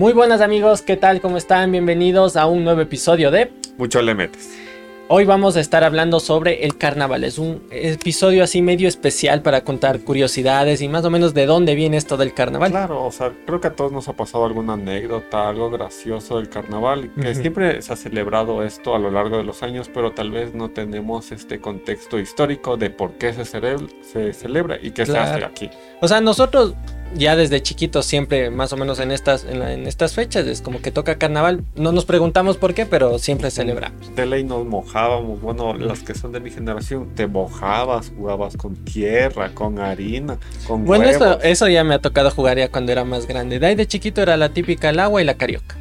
Muy buenas amigos, ¿qué tal? ¿Cómo están? Bienvenidos a un nuevo episodio de Mucho le metes. Hoy vamos a estar hablando sobre el carnaval. Es un episodio así medio especial para contar curiosidades y más o menos de dónde viene esto del carnaval. Claro, o sea, creo que a todos nos ha pasado alguna anécdota, algo gracioso del carnaval, que siempre se ha celebrado esto a lo largo de los años, pero tal vez no tenemos este contexto histórico de por qué se, celebra, se celebra y qué se hace aquí. O sea, nosotros ya desde chiquitos siempre más o menos en estas, en, la- en estas fechas es como que toca carnaval. No nos preguntamos por qué, pero siempre celebramos. De ley nos mojábamos, bueno, los que son de mi generación, te mojabas, jugabas con tierra, con harina, con Bueno, huevos. eso, eso ya me ha tocado jugar ya cuando era más grande. De ahí de chiquito era la típica el agua y la carioca.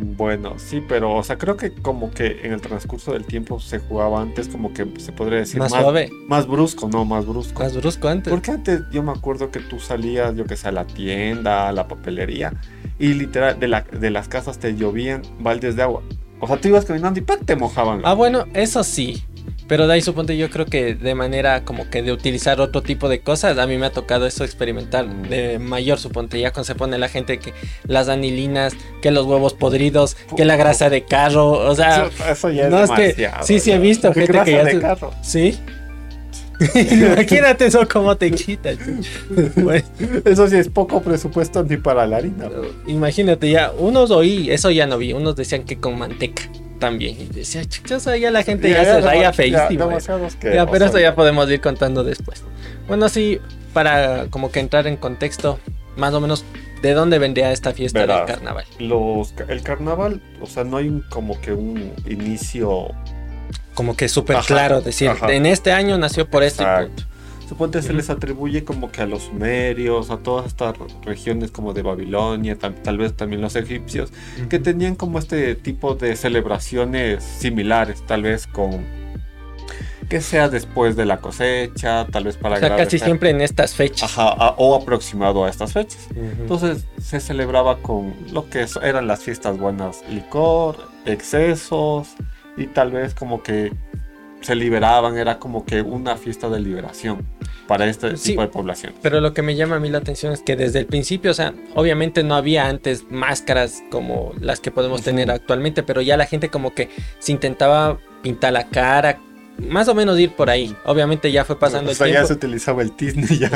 Bueno, sí, pero, o sea, creo que como que en el transcurso del tiempo se jugaba antes, como que se podría decir Más más, suave, más brusco, no, más brusco. más brusco antes. Porque antes yo me acuerdo que tú salías, yo que sé, a la tienda, a la papelería, y literal, de, la, de las casas te llovían baldes de agua. O sea, tú ibas caminando y ¡pac! te mojaban. Ah, bueno, eso sí. Pero de ahí suponte yo creo que de manera como que de utilizar otro tipo de cosas, a mí me ha tocado eso experimentar de mayor suponte, ya cuando se pone la gente que las anilinas, que los huevos podridos, que la grasa de carro, o sea, eso, eso ya es no, es que- sí, sí he visto ¿Qué gente que grasa ya de se- carro? sí. Imagínate eso cómo te quita. Bueno, Eso sí es poco presupuesto ni para la harina. imagínate ya, unos oí, eso ya no vi, unos decían que con manteca también. Y decía, sea, ya la gente ya, se raya ya, feísimo. Ya, pero eso ya podemos ir contando después. Bueno, sí, para como que entrar en contexto, más o menos, ¿de dónde vendría esta fiesta Verás. del carnaval? Los, el carnaval, o sea, no hay un, como que un inicio Como que súper claro, decir, ajá. en este año nació por este punto. Suponte se les atribuye como que a los sumerios, a todas estas regiones como de Babilonia, tal, tal vez también los egipcios, que tenían como este tipo de celebraciones similares, tal vez con que sea después de la cosecha, tal vez para O sea, casi siempre en estas fechas. Ajá, a- o aproximado a estas fechas. Entonces se celebraba con lo que eran las fiestas buenas, licor, excesos y tal vez como que se liberaban, era como que una fiesta de liberación para este Sí. tipo de población. Pero lo que me llama a mí la atención es que desde el principio, o sea, obviamente no había antes máscaras como las que podemos tener actualmente, pero ya la gente como que se intentaba pintar la cara, más o menos ir por ahí. Obviamente ya fue pasando o el tiempo. ya se utilizaba el tizne ya.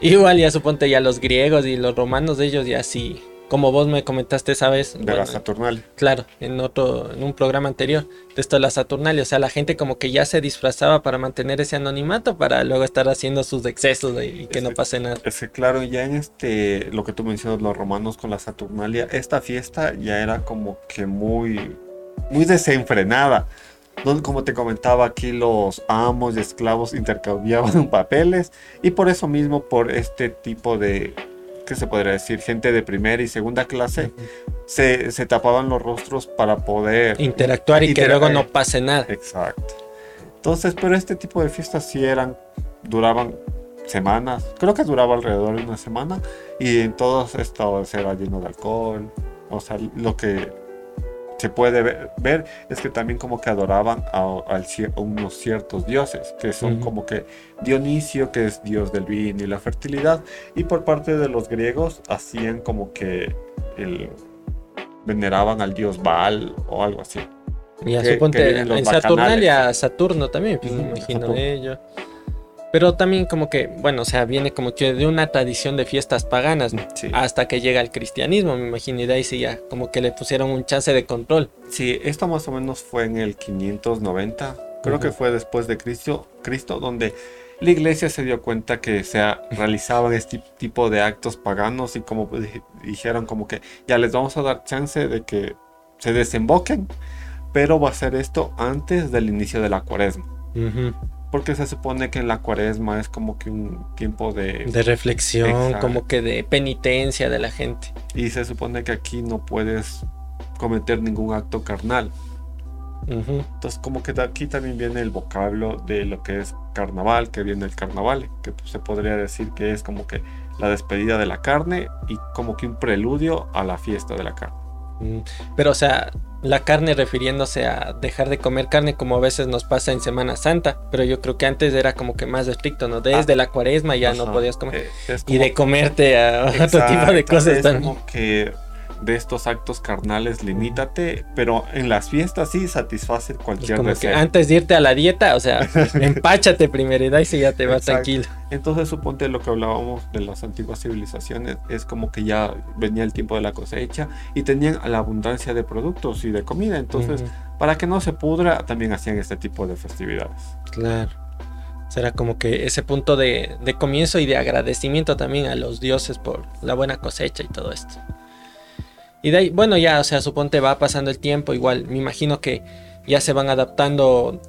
Igual ya suponte ya los griegos y los romanos de ellos ya sí, como vos me comentaste esa vez, De bueno, la Saturnalia. claro, en otro, en un programa anterior, de esto de la Saturnalia, o sea, la gente como que ya se disfrazaba para mantener ese anonimato para luego estar haciendo sus excesos y, y que no pase nada. Es que claro, ya en este, lo que tú mencionas, los romanos con la Saturnalia, esta fiesta ya era como que muy, muy desenfrenada. Donde, como te comentaba aquí, los amos y esclavos intercambiaban papeles y por eso mismo, por este tipo de, ¿qué se podría decir? Gente de primera y segunda clase, se, se tapaban los rostros para poder... Interactuar y que luego no pase nada. Exacto. Entonces, pero este tipo de fiestas sí eran, duraban semanas, creo que duraba alrededor de una semana y en todos estos era lleno de alcohol, o sea, lo que se puede ver, ver es que también como que adoraban a, unos ciertos dioses, que son como que Dionisio, que es dios del vino y la fertilidad, y por parte de los griegos hacían como que el, veneraban al dios Baal o algo así. Suponte en bacanales. Saturnalia, Saturno también, pues, me imagino Saturno. Pero también como que, bueno, o sea, viene como que de una tradición de fiestas paganas. Sí. Hasta que llega el cristianismo, me imagino, y de ahí sí ya como que le pusieron un chance de control. Sí, esto más o menos fue en el 590. Creo que Ujú. fue después de Cristo, Cristo, donde la iglesia se dio cuenta que se realizaban este tipo de actos paganos y como di- dijeron como que ya les vamos a dar chance de que se desemboquen, pero va a ser esto antes del inicio de la cuaresma. Porque se supone que en la cuaresma es como que un tiempo de... De reflexión, Exacto. como que de penitencia de la gente. Y se supone que aquí no puedes cometer ningún acto carnal. Entonces, como que de aquí también viene el vocablo de lo que es carnaval, que viene el carnaval, que pues, se podría decir que es como que la despedida de la carne y como que un preludio a la fiesta de la carne. Mm, Pero, o sea, la carne refiriéndose a dejar de comer carne como a veces nos pasa en Semana Santa, pero yo creo que antes era como que más estricto, ¿no? Desde la cuaresma ya no podías comer. Eh, es Y de comerte a otro tipo de cosas es también. como que de estos actos carnales limítate, pero en las fiestas sí satisface cualquier que deseo. antes de irte a la dieta, o sea, empáchate primero y de ahí sí ya te vas tranquilo. Entonces suponte lo que hablábamos de las antiguas civilizaciones es como que ya venía el tiempo de la cosecha y tenían la abundancia de productos y de comida. Entonces, para que no se pudra, también hacían este tipo de festividades. Claro. Será como que ese punto de, de comienzo y de agradecimiento también a los dioses por la buena cosecha y todo esto. Y de ahí, bueno, ya, o sea, suponte va pasando el tiempo, igual, me imagino que ya se van adaptando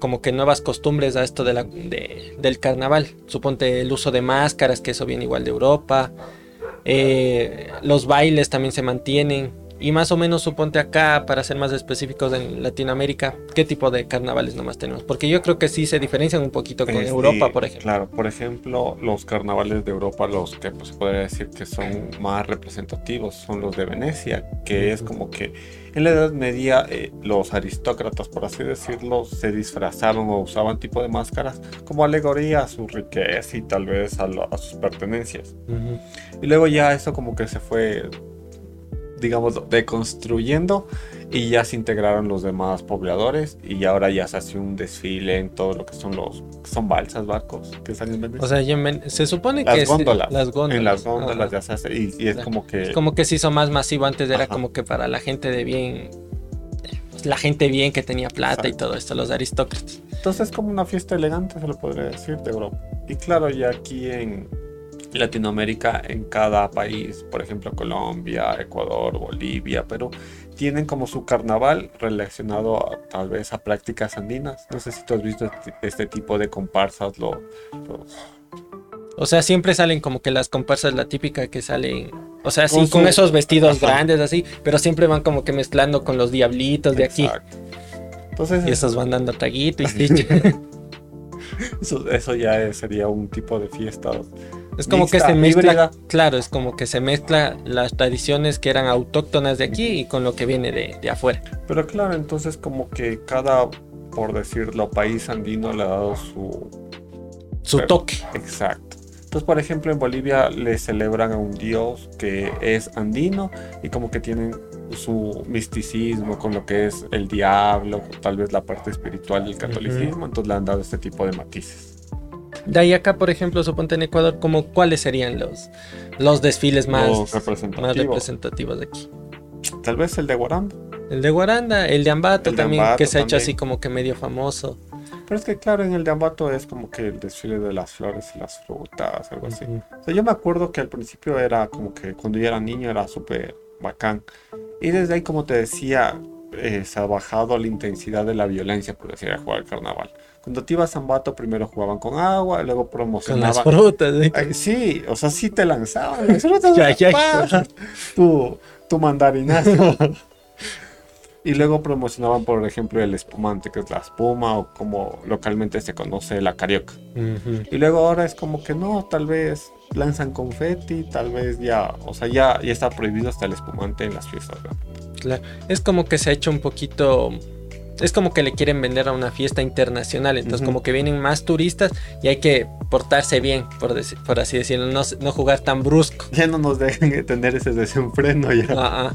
como que nuevas costumbres a esto de la, de- del carnaval. Suponte el uso de máscaras, que eso viene igual de Europa. Eh, los bailes también se mantienen. Y más o menos suponte acá, para ser más específicos en Latinoamérica, ¿qué tipo de carnavales nomás tenemos? Porque yo creo que sí se diferencian un poquito con Este, Europa, por ejemplo. Claro, por ejemplo, los carnavales de Europa, los que pues, podría decir que son más representativos, son los de Venecia, que es Ujú. como que en la Edad Media eh, los aristócratas, por así decirlo, se disfrazaron o usaban tipo de máscaras como alegoría a su riqueza y tal vez a, a sus pertenencias. Ujú. Y luego ya eso como que se fue, digamos, deconstruyendo y ya se integraron los demás pobladores y ahora ya se hace un desfile en todo lo que son los, son balsas, barcos que están en Venecia. O sea, se supone las que es- góndolas. las góndolas. En las góndolas Ajá. ya se hace y, y es como que... Es como que se hizo más masivo antes, era Ajá. como que para la gente de bien, pues, la gente bien que tenía plata y Exacto. todo esto, los aristócratas. Entonces es como una fiesta elegante, se lo podría decir, de Europa. Y claro, ya aquí en Latinoamérica, en cada país, por ejemplo Colombia, Ecuador, Bolivia, Perú, tienen como su carnaval relacionado a- tal vez a prácticas andinas. No sé si tú has visto este, este tipo de comparsas, lo- los, O sea, siempre salen como que las comparsas, la típica que salen, o sea, sí, Con con, esos vestidos Ajá. grandes así, pero siempre van como que mezclando con los diablitos de aquí. Entonces Y esos van dando traguito y eso, eso ya sería un tipo de fiesta. Es como que se mezcla, híbrida. claro, es como que se mezcla las tradiciones que eran autóctonas de aquí y con lo que viene de, de afuera. Pero claro, entonces como que cada, por decirlo, país andino le ha dado su, Su Pero- toque. Exacto. Entonces, por ejemplo, en Bolivia le celebran a un dios que es andino y como que tienen su misticismo con lo que es el diablo, tal vez la parte espiritual del catolicismo, entonces le han dado este tipo de matices. De ahí acá, por ejemplo, suponte en Ecuador, como cuáles serían los, los desfiles más, Los más representativos. de aquí. Tal vez el de Guaranda. El de Guaranda, el de Ambato El de también, Ambato que se ha hecho así como que medio famoso. Pero es que claro, en el de Ambato es como que el desfile de las flores y las frutas, algo así. Ujú. O sea, yo me acuerdo que al principio era como que cuando yo era niño era súper bacán. Y desde ahí, como te decía, eh, se ha bajado la intensidad de la violencia, por decir, a jugar al carnaval. Cuando te ibas a Ambato, primero jugaban con agua, luego Con promocionaban. las frutas. ¿sí? Ay, sí, o sea, sí te lanzaban las frutas. Ya, ya, ya. Tu, tu mandarinazo. Y luego promocionaban, por ejemplo, el espumante, que es la espuma, o como localmente se conoce la carioca. Y luego ahora es como que no, tal vez lanzan confeti, tal vez ya, o sea, ya, ya está prohibido hasta el espumante en las fiestas. ¿no? Claro. Es como que se ha hecho un poquito. Es como que le quieren vender a una fiesta internacional. Entonces, como que vienen más turistas y hay que portarse bien, por, deci- por así decirlo. No, no jugar tan brusco. Ya no nos dejan tener ese desenfreno ya.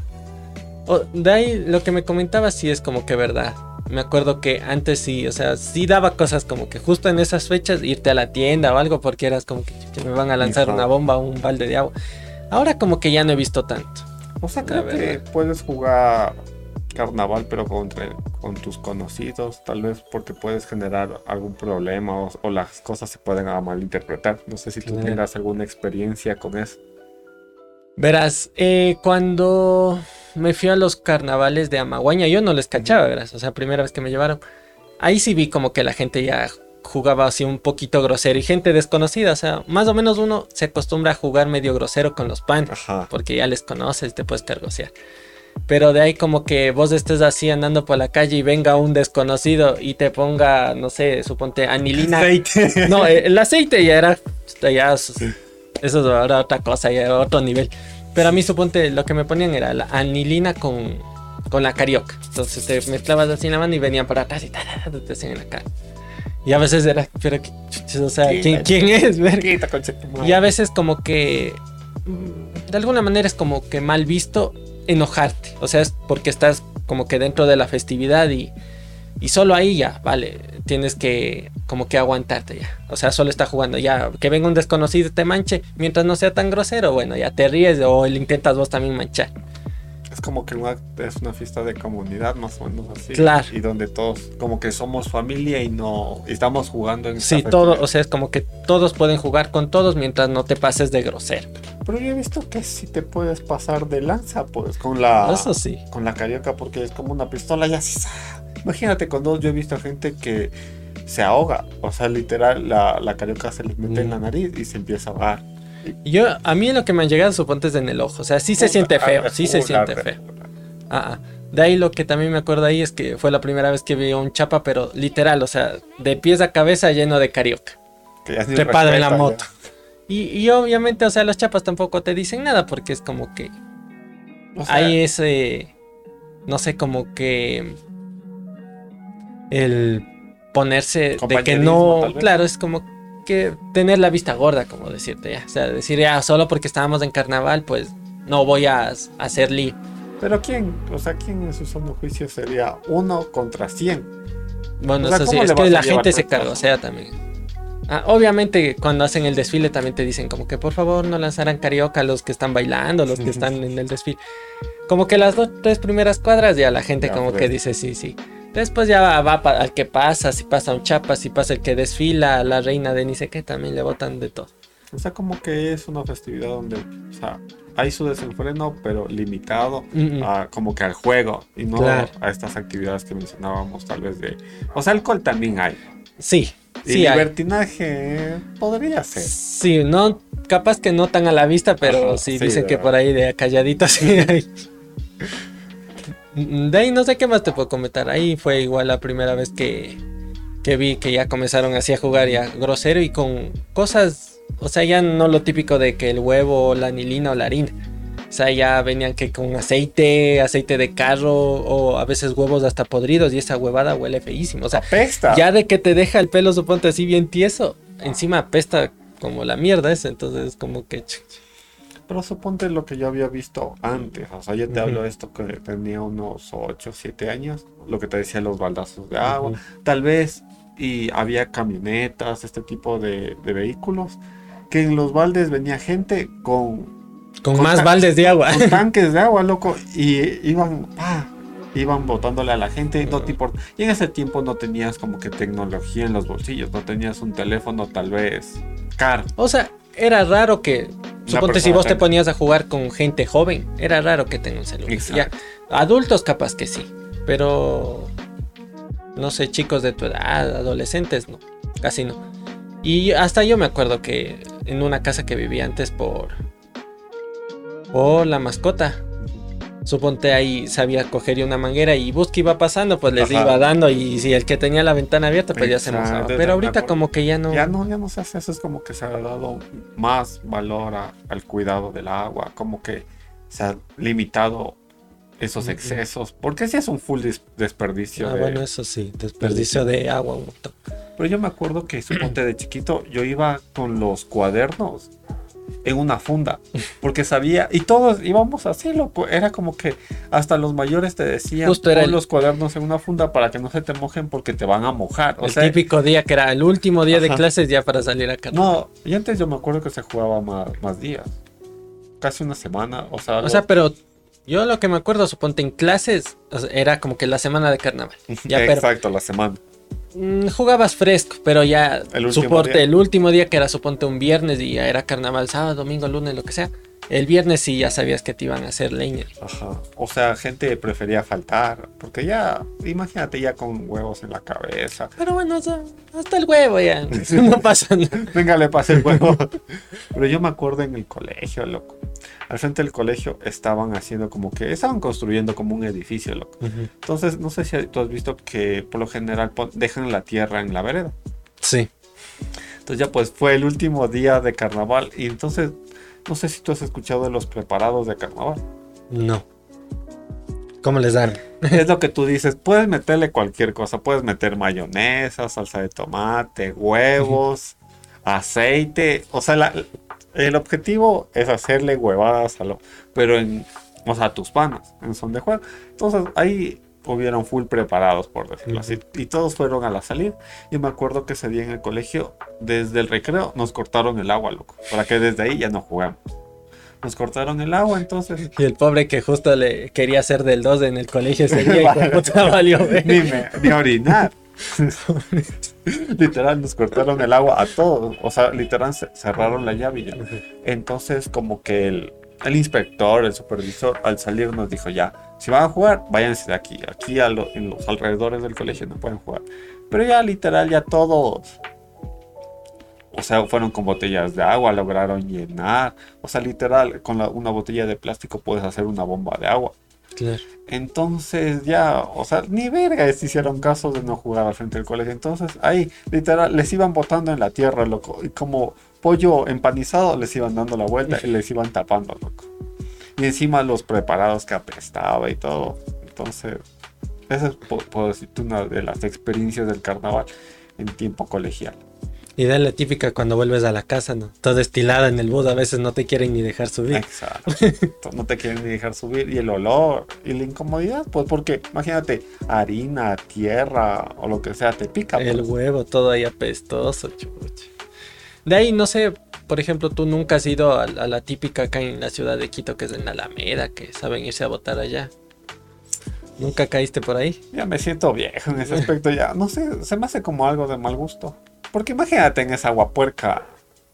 O- de ahí lo que me comentaba sí es como que verdad. Me acuerdo que antes sí, o sea, sí daba cosas como que justo en esas fechas irte a la tienda o algo porque eras como que, me van a lanzar una bomba o un balde de agua. Ahora como que ya no he visto tanto. O sea, creo que puedes jugar carnaval, pero contra, con tus conocidos, tal vez porque puedes generar algún problema o, o las cosas se pueden a malinterpretar. No sé si tú Claro. tengas alguna experiencia con eso. Verás, eh, cuando me fui a los carnavales de Amaguaña, yo no les cachaba, verás, o sea, primera vez que me llevaron. Ahí sí vi como que la gente ya jugaba así un poquito grosero y gente desconocida, o sea, más o menos uno se acostumbra a jugar medio grosero con los pan, Ajá. porque ya les conoces, te puedes cargosear. Pero de ahí como que vos estés así andando por la calle y venga un desconocido y te ponga, no sé, suponte anilina. Aceite. No, eh, el aceite ya era. Ya, eso es ahora otra cosa, ya era otro nivel. Pero a mí suponte lo que me ponían era la anilina con, con la carioca. Entonces te mezclabas así en la mano y venían por atrás y ta, ta, ta, te hacían en la cara. Y a veces era, pero o sea, ¿quién, quién es? Y a veces como que de alguna manera es como que mal visto enojarte. O sea, es porque estás como que dentro de la festividad y, y solo ahí ya, vale, tienes que como que aguantarte ya. O sea, solo está jugando ya. Que venga un desconocido y te manche, mientras no sea tan grosero, bueno, ya te ríes o le intentas vos también manchar. Como que una, es una fiesta de comunidad, más o menos así. Claro. Y donde todos, como que somos familia y no. y estamos jugando en Sí, todo, o sea, es como que todos pueden jugar con todos mientras no te pases de grosero. Pero yo he visto que si te puedes pasar de lanza, pues, con la. Eso sí. Con la carioca, porque es como una pistola y así. Imagínate, con dos, yo he visto gente que se ahoga. O sea, literal, la, la carioca se les mete en la Mm. nariz y se empieza a ahogar. Yo, a mí lo que me han llegado suponte es en el ojo. O sea, sí se siente feo, sí se siente feo. Ah, ah. De ahí lo que también me acuerdo ahí es que fue la primera vez que vi un chapa, pero literal, o sea, de pies a cabeza lleno de carioca. Que ya en la moto. Y, y obviamente, o sea, los chapas tampoco te dicen nada porque es como que. O sea, hay ese, no sé, como que el ponerse de que no, claro, es como que tener la vista gorda, como decirte ya. O sea, decir ya, solo porque estábamos en carnaval, pues no voy a a hacer lío. Pero quién, o sea, quién en su sano juicio sería uno contra 100. Bueno, O sea, eso sí, ¿cómo es que la gente se cargosea también. Ah, obviamente, cuando hacen el desfile también te dicen como que por favor no lanzaran carioca a los que están bailando, los que están en el desfile. Como que las dos, tres primeras cuadras ya la gente Ya, como pues. que dice sí, sí. Después ya va, al que pasa, si pasa un chapa, si pasa el que desfila, la reina de ni sé qué, también le botan de todo. O sea, como que es una festividad donde, o sea, hay su desenfreno, pero limitado Mm, mm. a, como que al juego y no Claro. a estas actividades que mencionábamos, tal vez de. O sea, alcohol también hay. Sí, Y sí hay. libertinaje podría ser. Sí, no, capaz que no tan a la vista, pero Ajá, sí, sí, dicen que verdad. por ahí de calladito sí hay. De ahí no sé qué más te puedo comentar. Ahí fue igual la primera vez que, que vi que ya comenzaron así a jugar ya grosero y con cosas, o sea, ya no lo típico de que el huevo, la anilina o la harina. O sea, ya venían que con aceite, aceite de carro o a veces huevos hasta podridos y esa huevada huele feísimo. O sea, Apesta. ya de que te deja el pelo, suponte así bien tieso, encima apesta como la mierda esa, entonces como que... ch- Pero suponte lo que yo había visto antes. O sea, yo te Ujú. hablo de esto que tenía unos 8, 7 años. Lo que te decía, los baldazos de agua. Ujú. Tal vez, y había camionetas, este tipo de, de vehículos. Que en los baldes venía gente con, Con, Con más baldes de agua. con tanques de agua, loco. Y iban, pa, iban botándole a la gente. No te importa. Y en ese tiempo no tenías como que tecnología en los bolsillos. No tenías un teléfono tal vez caro. O sea, era raro que... Suponte si vos te ponías a jugar con gente joven, era raro que tenga un celular. Ya, adultos capaz que sí, pero... No sé, chicos de tu edad, adolescentes, no, casi no. Y hasta yo me acuerdo que en una casa que vivía antes por... Por la mascota, Suponte ahí sabía coger una manguera y bus que iba pasando, pues les Ajá. iba dando. Y si el que tenía la ventana abierta, pues ya se mojaba. Pero ahorita como que ya no. Ya no, ya no se hace eso. Es como que se ha dado más valor a- al cuidado del agua. Como que se ha limitado esos excesos. Porque sí es un full des- desperdicio. Ah, de- bueno, eso sí, desperdicio de agua. Pero yo me acuerdo que, suponte de chiquito, yo iba con los cuadernos en una funda, porque sabía, y todos íbamos así, loco, era como que hasta los mayores te decían, Justo era pon el- los cuadernos en una funda para que no se te mojen porque te van a mojar. O el sea, típico día que era el último día de clases ya para salir a carnaval. no, y antes yo me acuerdo que se jugaba más, más días, casi una semana, o sea, O sea, pero yo lo que me acuerdo, suponte en clases, o sea, era como que la semana de carnaval. Ya, pero exacto, la semana. Mm, jugabas fresco, pero ya El día. el último día que era suponte un viernes y ya era carnaval, sábado, domingo, lunes, lo que sea. El viernes sí ya sabías que te iban a hacer leña. Ajá. O sea, gente prefería faltar, porque ya, imagínate ya con huevos en la cabeza. Pero bueno, hasta el huevo ya. No pasa nada. Venga, le pasé el huevo. Pero yo me acuerdo en el colegio, loco. Al frente del colegio estaban haciendo como que, estaban construyendo como un edificio, loco. Entonces, no sé si tú has visto que por lo general dejan la tierra en la vereda. Sí. Entonces ya pues fue el último día de carnaval y entonces No sé si tú has escuchado de los preparados de carnaval. No. ¿Cómo les dan? Es lo que tú dices, puedes meterle cualquier cosa, puedes meter mayonesa, salsa de tomate, huevos, aceite, o sea, la- el objetivo es hacerle huevadas a lo, pero en, o sea, a tus panas, en son de juego. Entonces ahí hubieron full preparados, por decirlo así, y todos fueron a la salida. Y me acuerdo que ese día en el colegio, desde el recreo, nos cortaron el agua, loco, para que desde ahí ya no juguemos. Nos cortaron el agua, entonces Y el pobre que justo le quería hacer del 2 en el colegio ese día y puta valió. ni, me- ni orinar. literal, nos cortaron el agua a todos. O sea, literal, ce- cerraron la llave ya. Entonces, como que el, el inspector, el supervisor, al salir nos dijo, ya, si van a jugar, váyanse de aquí. Aquí a lo- en los alrededores del colegio no pueden jugar. Pero ya, literal, ya todos... O sea, fueron con botellas de agua, lograron llenar. O sea, literal, con la- una botella de plástico puedes hacer una bomba de agua. Claro. Entonces ya, o sea, ni verga se hicieron caso de no jugar al frente del colegio. Entonces ahí, literal, les iban botando en la tierra, loco. Y como pollo empanizado, les iban dando la vuelta y les iban tapando, loco. Y encima los preparados que apestaba y todo. Entonces, esa es, po- puedo decirte, una de las experiencias del carnaval en tiempo colegial. Y de la típica cuando vuelves a la casa, ¿no? Todo estilada en el bus, a veces no te quieren ni dejar subir. Exacto. no te quieren ni dejar subir. Y el olor y la incomodidad, pues porque imagínate, harina, tierra o lo que sea, te pica. El pues. huevo todo ahí apestoso, chucha. De ahí, no sé, por ejemplo, tú nunca has ido a, la típica acá en la ciudad de Quito, que es en la Alameda, que saben irse a votar allá. ¿Nunca caíste por ahí? Ya me siento viejo en ese aspecto. Ya, no sé, se me hace como algo de mal gusto. Porque imagínate en esa agua puerca.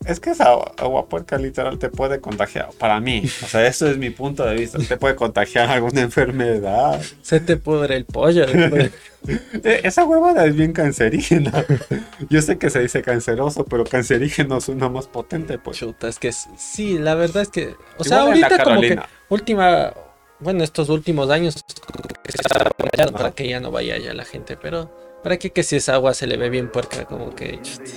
Es que esa agua- puerca literal te puede contagiar. Para mí, o sea, eso es mi punto de vista. Te puede contagiar alguna enfermedad. Se te pudre el pollo. después. Eh, Esa huevada es bien cancerígena. Yo sé que se dice canceroso, pero cancerígeno suena más potente, pues. Chuta, es que sí, la verdad es que. O sea, Igual ahorita como que última. Bueno, estos últimos años que para que ya no vaya ya la gente, pero ¿para qué que si esa agua se le ve bien puerca? Como que chuta,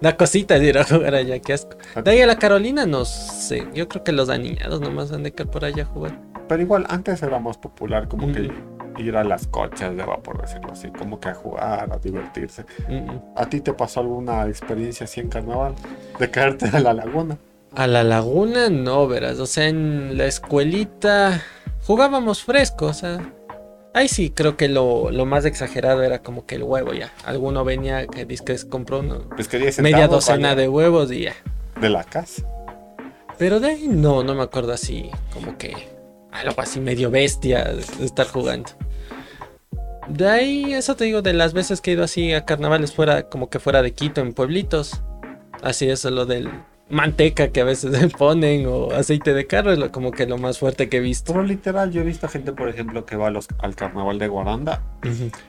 da cosita de ir a jugar allá, qué asco. De ahí a la Carolina, no sé, yo creo que los aniñados nomás han de caer por allá a jugar. Pero igual antes era más popular como Mm. que ir a las cochas de por decirlo así, como que a jugar, a divertirse. Mm, mm. ¿A ti te pasó alguna experiencia así en carnaval? De caerte a la laguna. A la laguna no, verás, o sea, en la escuelita jugábamos fresco, o sea. Ahí sí, creo que lo, lo más exagerado era como que el huevo ya. Alguno venía que dice que compró uno- Pues que 10 media docena de huevos y ya. de la casa. Pero de ahí no, no me acuerdo así, como que algo así medio bestia de de estar jugando. De ahí, eso te digo, de las veces que he ido así a carnavales fuera, como que fuera de Quito, en pueblitos. Así es lo del manteca que a veces le ponen o aceite de carro, es lo- como que lo más fuerte que he visto. Pero literal, yo he visto gente, por ejemplo, que va a los- al carnaval de Guaranda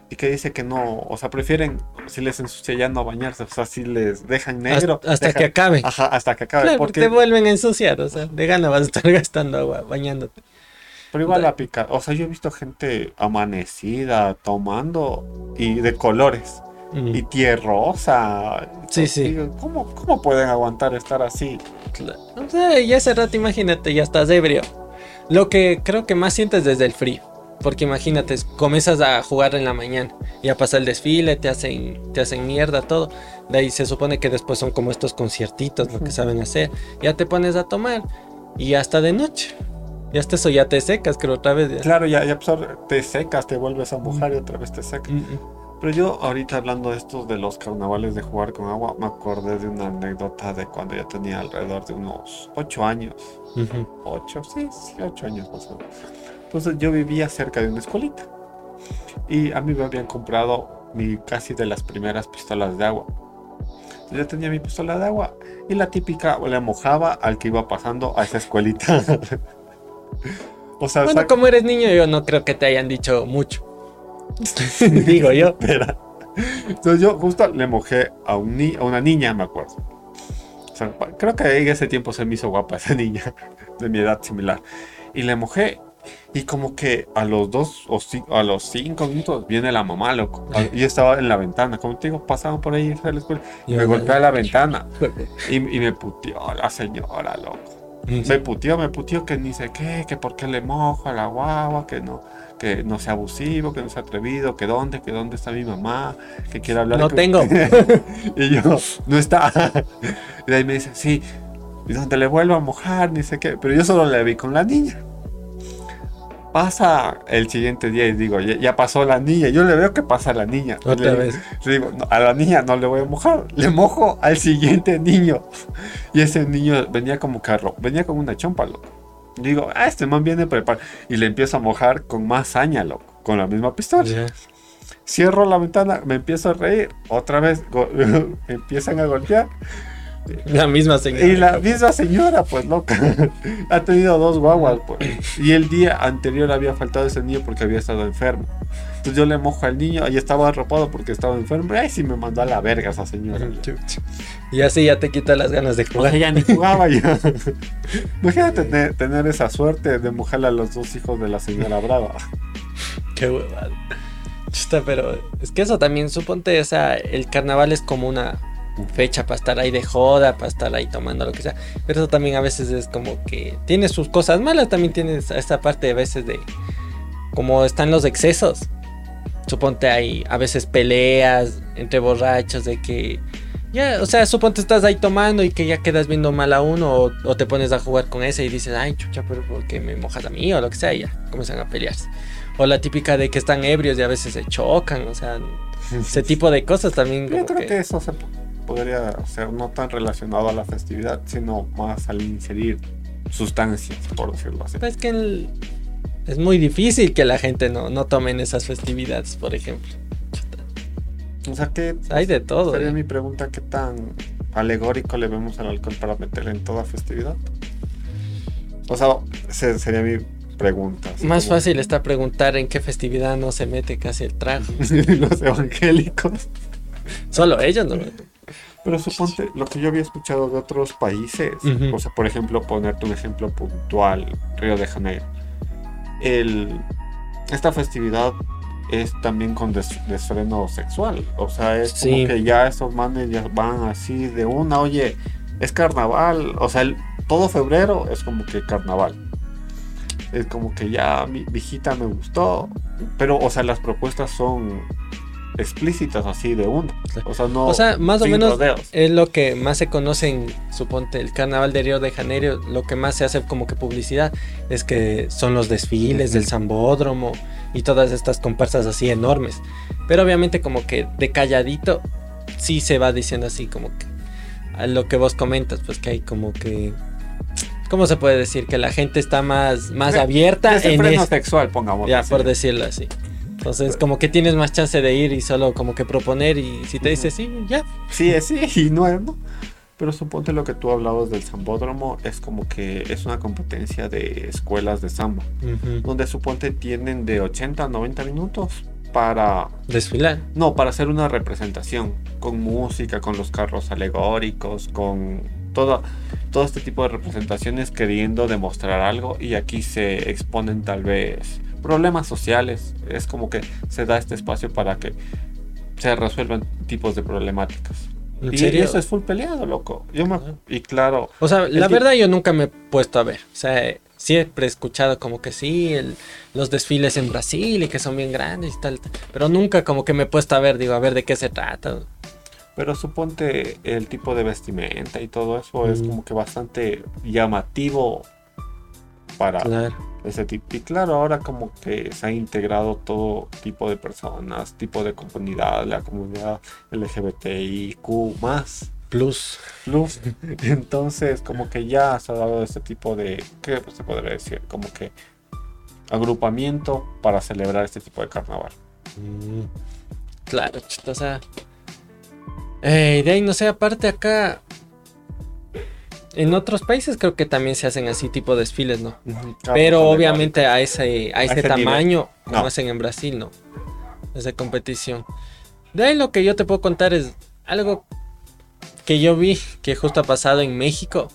y que dice que no, o sea, prefieren, si les ensucia ya no bañarse, o sea, si les dejan negro. hasta hasta dejan- que acabe. Ajá, hasta que acabe. Claro, porque, te vuelven a ensuciar, o sea, de gana vas a estar gastando agua bañándote. pero igual la pica. O sea, yo he visto gente amanecida, tomando y de colores. Y tierrosa. Sí, sí. Digo, ¿cómo, ¿Cómo pueden aguantar estar así? O sea, y ese rato, imagínate, ya estás ebrio. Lo que creo que más sientes desde el frío. Porque imagínate, comienzas a jugar en la mañana. Ya pasa el desfile, te hacen, te hacen mierda todo. De ahí se supone que después son como estos conciertitos, lo que saben hacer. Ya te pones a tomar. Y hasta de noche. Y hasta eso ya te secas, creo otra vez. ya. Claro, ya, ya te secas, te vuelves a mojar y otra vez te secas. Mm, mm. Pero yo ahorita hablando de estos de los carnavales de jugar con agua, me acordé de una anécdota de cuando yo tenía alrededor de unos 8 años. 8, sí, sí, 8 años más o menos. Entonces yo vivía cerca de una escuelita. Y a mí me habían comprado mi casi de las primeras pistolas de agua. Yo tenía mi pistola de agua y la típica le mojaba al que iba pasando a esa escuelita. o sea, Bueno, como eres niño, yo no creo que te hayan dicho mucho. Digo yo. Espera. Entonces yo justo le mojé a, un ni- a una niña, me acuerdo. O sea, creo que en ese tiempo se me hizo guapa esa niña, de mi edad similar. Y le mojé. Y como que a los dos o a los cinco minutos viene la mamá, loco. Y yo estaba en la ventana, como te digo, pasaban por ahí a la escuela. Y me golpea la ventana. Y, y me puteó la señora, loco. Me putió, me putió que ni sé qué, que por qué le mojo a la guagua, que no, que no sea abusivo, que no sea atrevido, que dónde, que dónde está mi mamá, que quiere hablar. No con- tengo. y yo, no está. y de ahí me dice, sí, y donde le vuelvo a mojar, ni sé qué, pero yo solo le vi con la niña. Pasa el siguiente día y digo, ya, ya pasó la niña, yo le veo que pasa la niña. Otra le- vez. le digo, "No, a la niña no le voy a mojar, le mojo al siguiente niño. Y ese niño venía como carro, venía con una chompa, loco. Y digo, ah, este man viene preparado. Y le empiezo a mojar con más saña, loco, con la misma pistola. Ya. Cierro la ventana, me empiezo a reír, otra vez empiezan a golpear. La misma señora. Y la misma señora, pues loca, ha tenido dos guaguas. Pues. Y el día anterior había faltado ese niño porque había estado enfermo. Entonces yo le mojo al niño, ahí estaba arropado porque estaba enfermo. Ay, sí me mandó a la verga esa señora. Y así ya te quita las ganas de O jugar. sea, ya ni jugaba ya. Imagínate tener, tener esa suerte de mojarle a los dos hijos de la señora Brava. Qué huevada. Chuta, pero es que eso también, suponte, o sea, el carnaval es como una fecha para estar ahí de joda, para estar ahí tomando lo que sea. Pero eso también a veces es como que tiene sus cosas malas, también tiene esa- esta parte a veces de como están los excesos. Suponte hay a veces peleas entre borrachos de que ya, o sea, suponte estás ahí tomando y que ya quedas viendo mal a uno o, o te pones a jugar con ese y dices, ay, chucha, pero ¿por qué me mojas a mí? O lo que sea, y ya comienzan a pelearse. O la típica de que están ebrios y a veces se chocan, o sea, ese tipo de cosas también. Yo creo que- que eso se po- podría ser no tan relacionado a la festividad, sino más al inserir sustancias, por decirlo así. Pues que el- es muy difícil que la gente no, no tome en esas festividades, por ejemplo. O sea que Hay de todo. sería ¿eh? mi pregunta, ¿qué tan alegórico le vemos al alcohol para meter en toda festividad? O sea, se- sería mi pregunta. Más como- fácil está preguntar en qué festividad no se mete casi el trago. los evangélicos. Solo ellos no. Pero suponte, lo que yo había escuchado de otros países, o sea, por ejemplo, ponerte un ejemplo puntual, Río de Janeiro. El, esta festividad es también con des- desfreno sexual, o sea, es Sí. como que ya esos manes ya van así de una, oye, es carnaval, o sea, el- todo febrero es como que carnaval. Es como que ya mi viejita me gustó, pero, o sea, las propuestas son explícitas así de una. O sea, no. O sea, más o menos rodeos. es lo que más se conoce en, suponte, el carnaval de Río de Janeiro. Lo que más se hace como que publicidad es que son los desfiles del Zambódromo y todas estas comparsas así enormes. Pero obviamente como que de calladito sí se va diciendo así como que a lo que vos comentas, pues que hay como que... ¿Cómo se puede decir? Que la gente está más, más abierta en Desenfreno es- sexual, pongamos. Ya, así. por decirlo así. Entonces, como que tienes más chance de ir y solo como que proponer y si te dice sí, ya. Sí, es sí y no es no. Pero suponte lo que tú hablabas del sambódromo es como que es una competencia de escuelas de samba, donde suponte tienen de 80 a 90 minutos para Desfilar. no, para hacer una representación con música, con los carros alegóricos, con todo todo este tipo de representaciones queriendo demostrar algo y aquí se exponen tal vez problemas sociales, es como que se da este espacio para que se resuelvan tipos de problemáticas. ¿En Y serio? eso es full peleado, loco. Yo me- y claro, O sea, la verdad yo nunca me he puesto a ver. O sea, siempre he escuchado como que sí, el- los desfiles en Brasil y que son bien grandes y tal, tal. Pero nunca como que me he puesto a ver, digo, a ver de qué se trata. pero suponte el tipo de vestimenta y todo eso es como que bastante llamativo para Claro. ese tipo. Y claro, ahora como que se ha integrado todo tipo de personas, tipo de comunidad, la comunidad LGBTIQ más. Plus. Plus. Entonces, como que ya se ha dado este tipo de, ¿qué se podría decir? Como que agrupamiento para celebrar este tipo de carnaval. Mm, Claro, o sea. eh, de ahí, no sé, aparte acá. En otros países creo que también se hacen así tipo desfiles, ¿no? Pero obviamente a ese, a ese ese nivel. tamaño, como No. hacen en Brasil, no. Esa competición. De ahí lo que yo te puedo contar es algo que yo vi que justo ha pasado en México.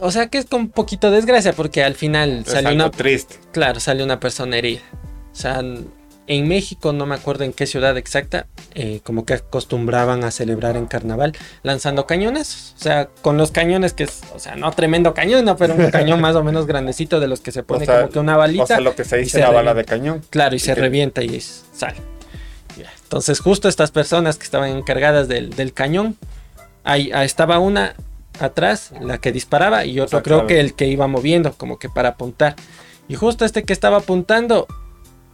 O sea que es con un poquito de desgracia porque al final Es salió algo una, triste. claro, salió una persona herida. O sea, en México, no me acuerdo en qué ciudad exacta, eh, como que acostumbraban a celebrar en carnaval lanzando cañones. O sea, con los cañones que es, o sea, no tremendo cañón, no, pero un cañón más o menos grandecito de los que se pone O sea, como que una balita. O sea, lo que se dice la bala de cañón. Claro, y se que- revienta y es- sale. Entonces, justo estas personas que estaban encargadas del, del cañón, ahí, estaba una atrás, la que disparaba, y otro creo que el que iba moviendo, como que para apuntar. Y justo este que estaba apuntando,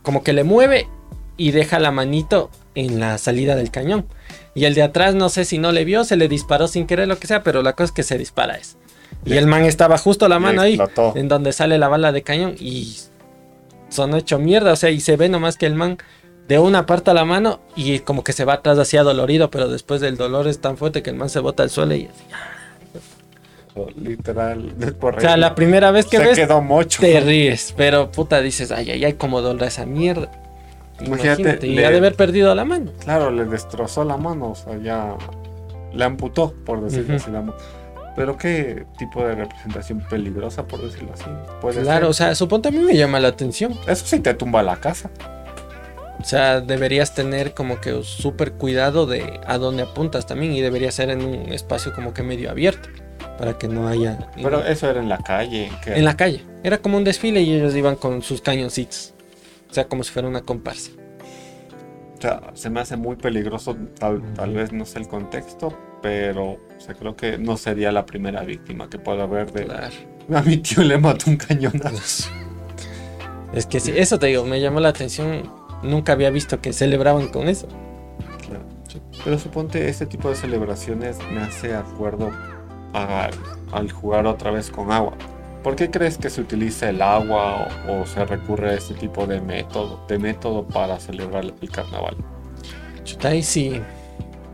como que le mueve y deja la manito en la salida del cañón. Y el de atrás, no sé si no le vio, se le disparó sin querer, lo que sea, pero la cosa es que se dispara es. Y el man estaba justo la mano ahí, explotó. en donde sale la bala de cañón y son hecho mierda, o sea, y se ve nomás que el man de una parte a la mano y como que se va atrás así dolorido, pero después del dolor es tan fuerte que el man se bota al suelo y Literal. Por o sea, la primera vez que se ves quedó mocho. te ríes, pero puta dices, ay, ay, ay, cómo dolor esa mierda. Imagínate, Imagínate, y le- ha de haber perdido la mano. Claro, le destrozó la mano, o sea, ya le amputó, por decirlo Ujú. así. la mano. Pero qué tipo de representación peligrosa, por decirlo así. Puede Claro, o sea, suponte a mí me llama la atención. Eso sí te tumba la casa. O sea, deberías tener como que súper cuidado de a dónde apuntas también y debería ser en un espacio como que medio abierto para que no haya... Pero eso era en la calle. En la calle. Era como un desfile y ellos iban con sus cañoncitos. O sea, como si fuera una comparsa. O sea, se me hace muy peligroso, tal, tal vez no sé el contexto, pero o sea, creo que no sería la primera víctima que pueda haber de... Claro. A mi tío le mató un cañonazo. Es que sí, eso te digo, me llamó la atención. Nunca había visto que celebraban con eso. Claro. Pero suponte, este tipo de celebraciones me hace acuerdo a- al jugar otra vez con agua. ¿Por qué crees que se utiliza el agua o, o se recurre a este tipo de método, de método para celebrar el carnaval? Chuta, ahí sí.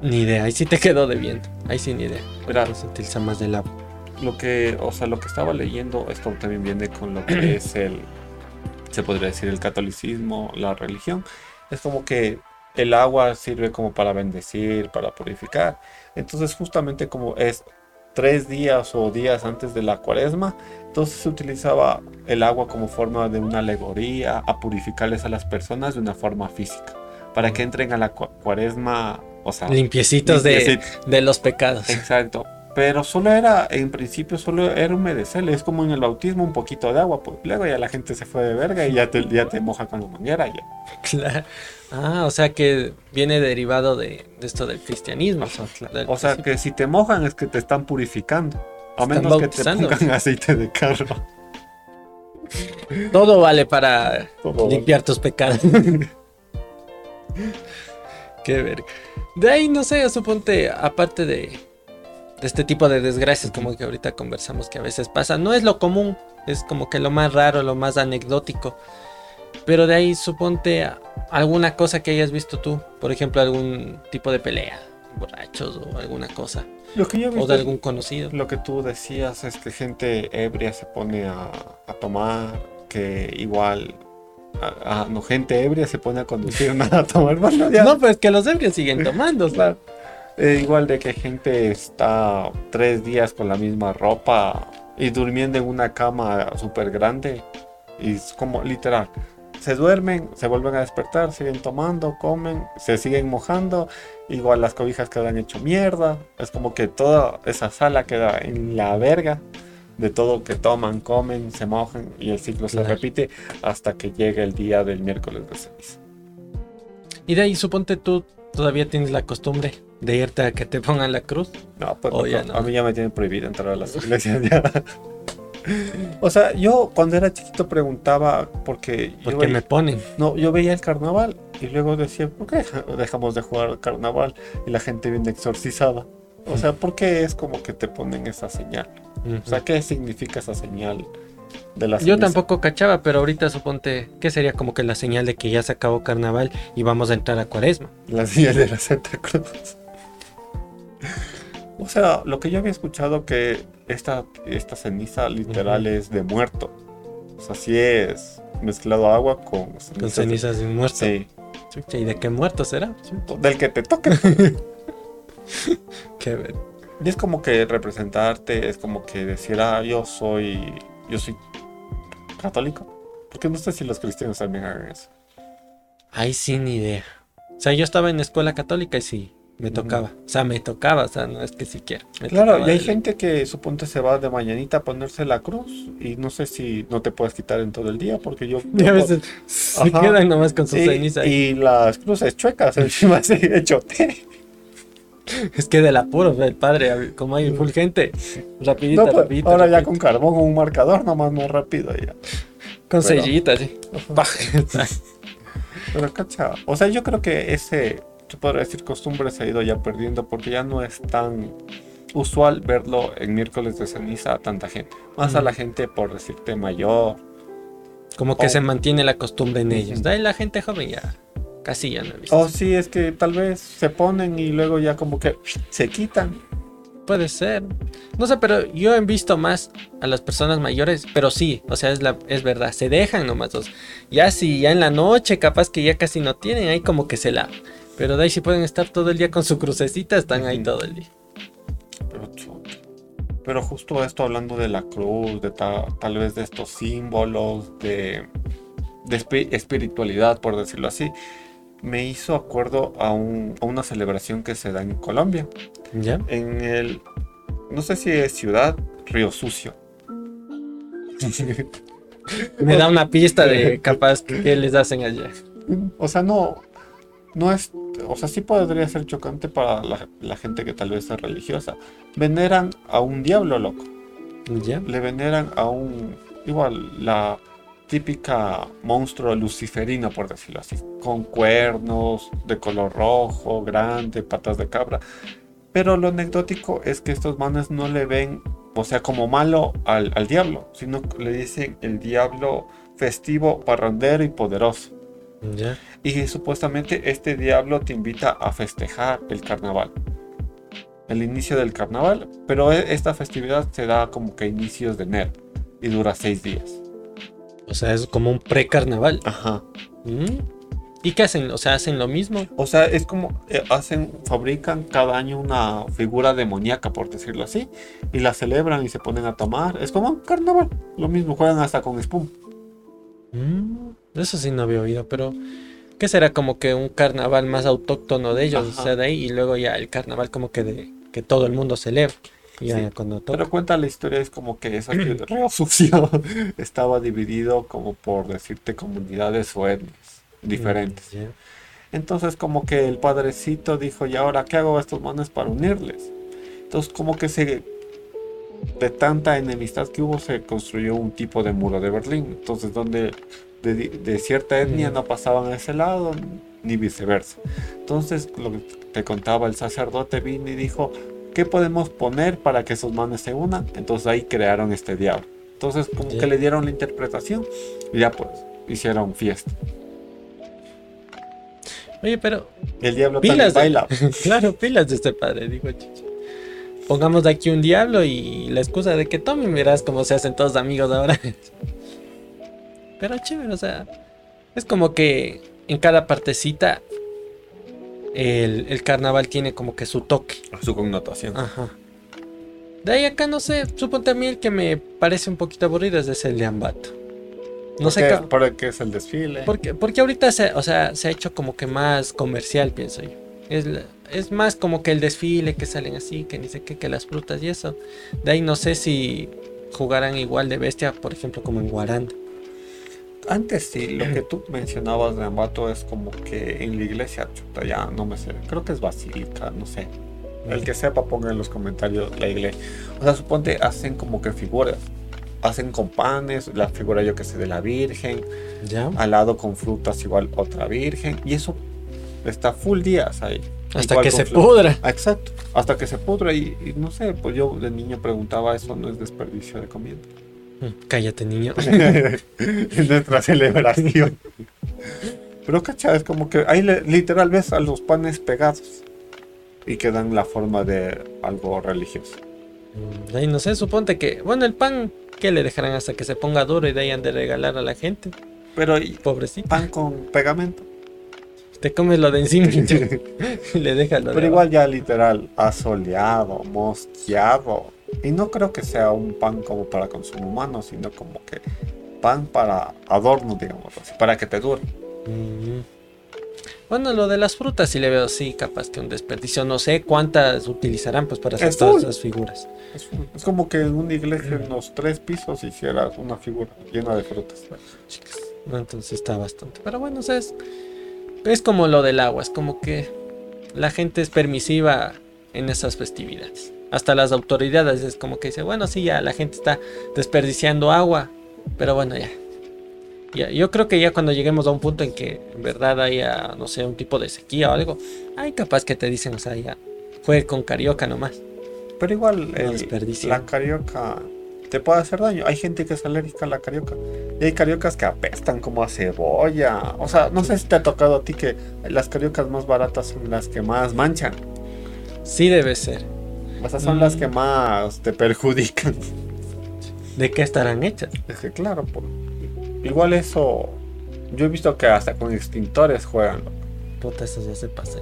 Ni idea, ahí sí te quedó debiendo. Ahí sí ni idea. Mira, Se utiliza más del agua. lo que, o sea, lo que estaba leyendo, esto también viene con lo que es el, se podría decir, el catolicismo, la religión. Es como que el agua sirve como para bendecir, para purificar. Entonces, justamente como es tres días o días antes de la cuaresma, entonces se utilizaba el agua como forma de una alegoría a purificarles a las personas de una forma física, para que entren a la cua- cuaresma, o sea, Limpiecitos de, limpiecitos. de los pecados. Exacto. Pero solo era, en principio, solo era humedecerle. Es como en el bautismo, un poquito de agua. Pues luego ya la gente se fue de verga y ya te, ya te moja con la manguera. Ya. Claro. Ah, o sea que viene derivado de, de esto del cristianismo. o sea, del O sea principio. que si te mojan es que te están purificando. A Están menos que te pongan aceite de carro. todo vale para Todo limpiar tus pecados. Qué verga. De ahí, no sé, suponte, aparte de, de este tipo de desgracias, como que ahorita conversamos que a veces pasa, no es lo común, es como que lo más raro, lo más anecdótico. Pero de ahí, suponte alguna cosa que hayas visto tú, por ejemplo, algún tipo de pelea, borrachos o alguna cosa, Lo que yo he o visto de es- algún conocido. Lo que tú decías es que gente ebria se pone a, a tomar, que igual... a- a- no, gente ebria se pone a conducir, nada a tomar. Bueno, ya. No, pues que los ebrios siguen tomando, o sea, Eh, igual de que gente está tres días con la misma ropa y durmiendo en una cama súper grande. Y es como literal. Se duermen, se vuelven a despertar, siguen tomando, comen, se siguen mojando. Igual las cobijas quedan hecho mierda. Es como que toda esa sala queda en la verga de todo que toman, comen, se mojan y el ciclo se Claro. repite hasta que llegue el día del miércoles de ceniza. Y de ahí suponte tú todavía tienes la costumbre de irte a que te pongan la cruz. No, pues no, ya no. a mí ya me tienen prohibido entrar a las iglesias ya. O sea, yo cuando era chiquito preguntaba porque Porque me ponen. no, yo veía el carnaval y luego decía, ¿por qué deja- dejamos de jugar al carnaval y la gente viene exorcizada? O sea, ¿por qué es como que te ponen esa señal? O sea, ¿qué significa esa señal de la Yo tampoco cachaba, pero ahorita suponte que sería como que la señal de que ya se acabó carnaval y vamos a entrar a cuaresma. La señal de la Santa Cruz. O sea, lo que yo había escuchado que esta, esta ceniza literal es de muerto. O sea, sí es mezclado agua con Con cenizas. cenizas de un muerto. Sí. ¿Y de qué muerto será? Del que te toque. Qué ver- Y es como que representarte, es como que decir, ah, yo soy, yo soy católico. Porque no sé si los cristianos también hagan eso. Ay, sí, ni idea. O sea, yo estaba en escuela católica y sí, me tocaba. O sea, me tocaba, o sea, no es que siquiera. Claro, y hay gente que suponte se va de mañanita a ponerse la cruz y no sé si no te puedes quitar en todo el día porque yo... Y a veces se quedan nomás con su Sí, ceniza. ahí. y las cruces chuecas encima así hecho té. Es que del apuro, el padre, como hay full gente, rapidito, No, pues, rapidito. ahora ya con carbón o un marcador nomás más rápido ya. Con sellitas, sí. Pero cacha, o sea, yo creo que ese, se podría decir, costumbre se ha ido ya perdiendo porque ya no es tan usual verlo en miércoles de ceniza a tanta gente. Más a Mm. la gente, por decirte, mayor. Como que Oh. se mantiene la costumbre en ellos. Ahí la gente joven ya casi ya no he visto. O sí, es que tal vez se ponen y luego ya como que se quitan. Puede ser. No sé, pero yo he visto más a las personas mayores, pero sí, o sea, es, la, es verdad, se dejan nomás dos. Ya si ya en la noche, capaz que ya casi no tienen, ahí como que se la. Pero de ahí si pueden estar todo el día con su crucecita, están ahí todo el día. Pero. Pero justo esto hablando de la cruz, de ta- tal vez de estos símbolos, de, de espi- espiritualidad, por decirlo así, me hizo acuerdo a, un- a una celebración que se da en Colombia. ¿Ya? En el, no sé si es ciudad, Río Sucio. Me da una pista de capaz que, que les hacen allá. O sea, no, no es, o sea, sí podría ser chocante para la, la gente que tal vez es religiosa. Veneran a un diablo loco. ¿Ya? le veneran a un igual la típica monstruo luciferino por decirlo así con cuernos de color rojo grande patas de cabra pero lo anecdótico es que estos manes no le ven o sea como malo al, al diablo sino que le dicen el diablo festivo parrandero y poderoso Y supuestamente este diablo te invita a festejar el carnaval. El inicio del carnaval, pero e- esta festividad se da como que a inicios de enero y dura seis días. O sea, es como un pre-carnaval. Ajá. ¿Mm? ¿Y qué hacen? O sea, hacen lo mismo. O sea, es como eh, hacen, fabrican cada año una figura demoníaca, por decirlo así, y la celebran y se ponen a tomar. Es como un carnaval. Lo mismo, juegan hasta con espuma. Mm, Eso sí no había oído, pero ¿qué será como que un carnaval más autóctono de ellos? Ajá. O sea, de ahí y luego ya el carnaval como que de que todo el mundo celebra. Y ya Sí, cuando toca. Pero cuenta la historia, es como que esa Río Sucio estaba dividido como por decirte comunidades o etnias diferentes. Ya. Entonces como que el padrecito dijo, ¿y ahora qué hago a estos manes para unirles? Entonces como que se... De tanta enemistad que hubo se construyó un tipo de muro de Berlín. Entonces donde de, de cierta etnia no pasaban a ese lado ni viceversa. Entonces lo que te contaba el sacerdote vino y dijo, ¿qué podemos poner para que esos manes se unan? Entonces ahí crearon este diablo. Entonces como que le dieron la interpretación y ya pues hicieron fiesta. Oye, pero El diablo Pilas también de- baila. claro, pilas de este padre, digo chichi. Pongamos de aquí un diablo y la excusa de que tomen, verás cómo se hacen todos amigos ahora. Pero chévere, o sea, es como que en cada partecita el, el carnaval tiene como que su toque. Su connotación. Ajá. De ahí acá no sé, suponte a mí el que me parece un poquito aburrido es el de Ambato. No sé, ¿Qué, ¿Por qué es el desfile? porque, porque ahorita se, o sea, se ha hecho como que más comercial, pienso yo. Es, es más como que el desfile que salen así, que ni sé qué, que las frutas y eso. De ahí no sé si jugarán igual de bestia, por ejemplo, como en Guaranda. Antes sí, lo que tú mencionabas de Ambato es como que en la iglesia, chuta, ya no me sé, creo que es basílica, no sé. El que sepa ponga en los comentarios la iglesia. O sea, suponte hacen como que figuras. Hacen con panes, la figura yo que sé de la Virgen, ¿Ya? al lado con frutas igual otra Virgen, y eso está full días ahí. Hasta Igual que se pudra. Exacto, hasta que se pudra y, y no sé, pues yo de niño preguntaba, eso no es desperdicio de comida. Cállate, niño. en nuestra celebración. Pero cacha, es como que ahí literal ves a los panes pegados y que dan la forma de algo religioso. Mm, ahí no sé, suponte que, bueno, el pan, ¿qué le dejarán hasta que se ponga duro y de ahí han de regalar a la gente? Pero y Pobrecito. pan con pegamento. Te comes lo de encima y le dejas lo de Pero abajo. igual ya literal asoleado, mosqueado. Y no creo que sea un pan como para consumo humano, sino como que pan para adorno, digamos así, para que te dure. Mm, Bueno, lo de las frutas sí le veo así, capaz que un desperdicio. No sé cuántas utilizarán pues para hacer Es todas esas figuras. Es, es como que en una iglesia en los tres pisos hiciera una figura llena de frutas. chicas. Entonces está bastante. Pero bueno, o sea, es, es como lo del agua, es como que la gente es permisiva en esas festividades. Hasta las autoridades es como que dice, bueno, sí, ya la gente está desperdiciando agua, pero bueno, ya. Ya, yo creo que ya cuando lleguemos a un punto en que en verdad haya, no sé, un tipo de sequía o algo, hay capaz que te dicen, o sea, ya fue con carioca nomás. Pero igual No el- desperdicio. la carioca te puede hacer daño. Hay gente que es alérgica a la carioca. Y hay cariocas que apestan como a cebolla. O sea, no sé si te ha tocado a ti que las cariocas más baratas son las que más manchan. Sí debe ser. O sea, son Mm. las que más te perjudican. ¿De qué estarán hechas? Es que claro, por- igual eso... Yo he visto que hasta con extintores juegan. Puta, eso ya se pasa.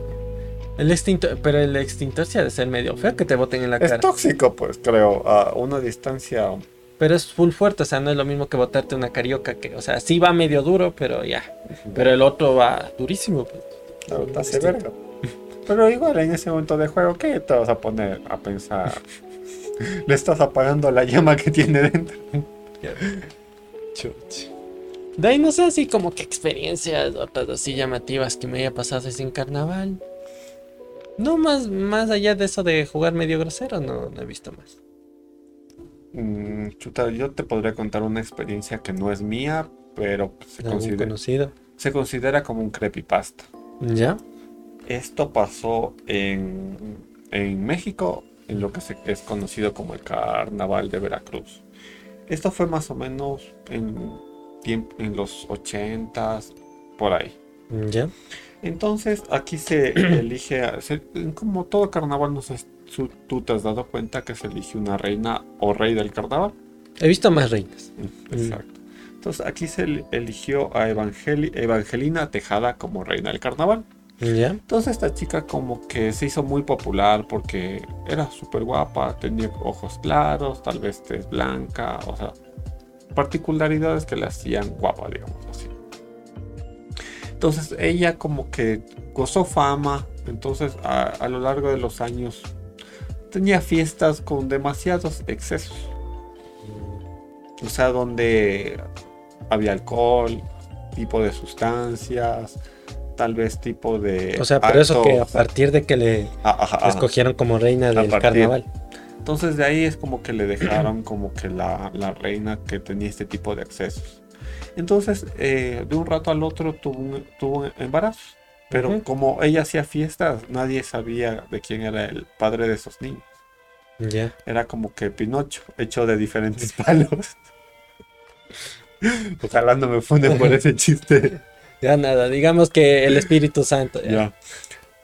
El extintor, pero el extintor sí ha de ser medio feo que te boten en la Es cara. tóxico, pues creo, a una distancia... Pero es full fuerte, o sea, no es lo mismo que botarte una carioca que, o sea, sí va medio duro, pero ya. Pero el otro va durísimo. pues. Claro, Este- verga. Pero igual en ese momento de juego, ¿qué te vas a poner a pensar? Le estás apagando la llama que tiene dentro. Chuch. De ahí no sé, así como que experiencias, otras así llamativas que me haya pasado en carnaval. No más, más allá de eso de jugar medio grosero, no, no he visto más. Mm, chuta, yo te podría contar una experiencia que no es mía, pero se, ¿Algún considera, conocido? se considera como un creepypasta. ¿Ya? Esto pasó en, en México, en lo que se- es conocido como el Carnaval de Veracruz. Esto fue más o menos en, en los 80s, por ahí. ¿Ya? Entonces aquí se elige, se- como todo carnaval, no sé si tú- te has dado cuenta que se elige una reina o rey del carnaval. He visto más reinas. Exacto. Entonces aquí se el- eligió a Evangeli- Evangelina Tejada como reina del carnaval. Entonces esta chica como que se hizo muy popular porque era súper guapa, tenía ojos claros, tal vez tez blanca, o sea, particularidades que la hacían guapa, digamos así. Entonces ella como que gozó fama, entonces a, a lo largo de los años tenía fiestas con demasiados excesos. O sea, donde había alcohol, tipo de sustancias, tal vez tipo de... O sea, por eso que a partir de que le Ah, ajá, ajá. escogieron como reina del carnaval. Entonces de ahí es como que le dejaron como que la, la reina que tenía este tipo de accesos. Entonces eh, de un rato al otro tuvo un, tuvo un embarazo. Pero como ella hacía fiestas, nadie sabía de quién era el padre de esos niños. Ya. Era como que Pinocho, hecho de diferentes palos. Ojalá no me funden por ese chiste. Ya nada, digamos que el Espíritu Santo. Ya. Ya.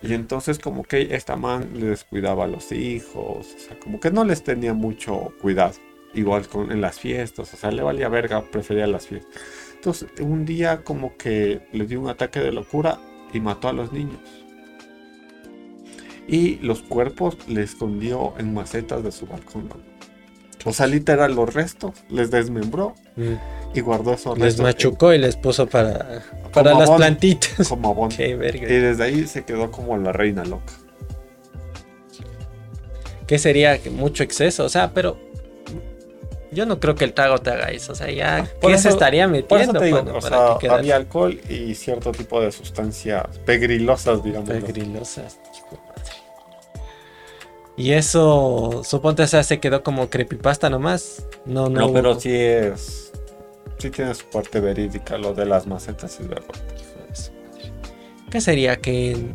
Y entonces como que esta man le descuidaba a los hijos, o sea, como que no les tenía mucho cuidado. Igual con, en las fiestas, o sea, le valía verga, prefería las fiestas. Entonces un día como que le dio un ataque de locura y mató a los niños. Y los cuerpos le escondió en macetas de su balcón. O sea, literal, los restos les desmembró Mm. y guardó esos Les restos en- machucó y les puso para, para las plantitas. como. Qué Y desde ahí se quedó como la reina loca. ¿Qué sería que mucho exceso? O sea, pero yo no creo que el trago te haga eso. O sea, ya, Por ¿qué eso- se estaría Por metiendo? eso te digo, mano, o para sea, que quedara había alcohol y cierto tipo de sustancias pegrilosas, digamos. pegrilosas? Y eso, suponte, o sea, se quedó como creepypasta nomás. No, no. No, pero sí es. Sí tiene su parte verídica, lo de las macetas es verdad. ¿Qué sería que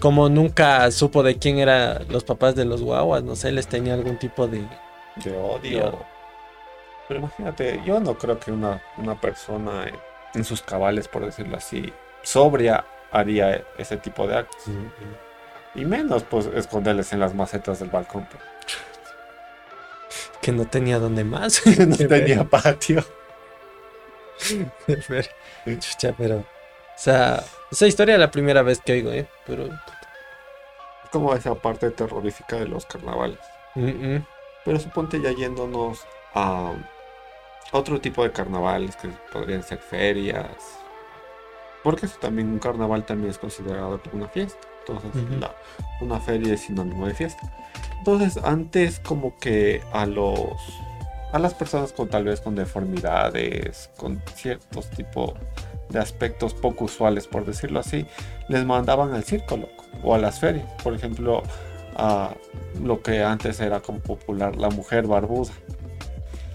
como nunca supo de quién eran los papás de los guaguas, no sé, les tenía algún tipo de De odio. Pero imagínate, yo no creo que una, una persona en, en sus cabales, por decirlo así, sobria haría ese tipo de actos. Y menos, pues, esconderles en las macetas del balcón. pues. que no tenía donde más. no tenía patio. Ver, Chucha, pero. O sea, esa historia es la primera vez que oigo, ¿eh? Pero. Como esa parte terrorífica de los carnavales. mm, mm. Pero suponte ya yéndonos a otro tipo de carnavales que podrían ser ferias. Porque eso también un carnaval también es considerado como una fiesta. Entonces, la- una feria es sinónimo de fiesta. Entonces, antes como que a los a las personas con tal vez con deformidades, con ciertos tipos de aspectos poco usuales, por decirlo así, les mandaban al circo, loco, o a las ferias. Por ejemplo, a lo que antes era como popular, la mujer barbuda.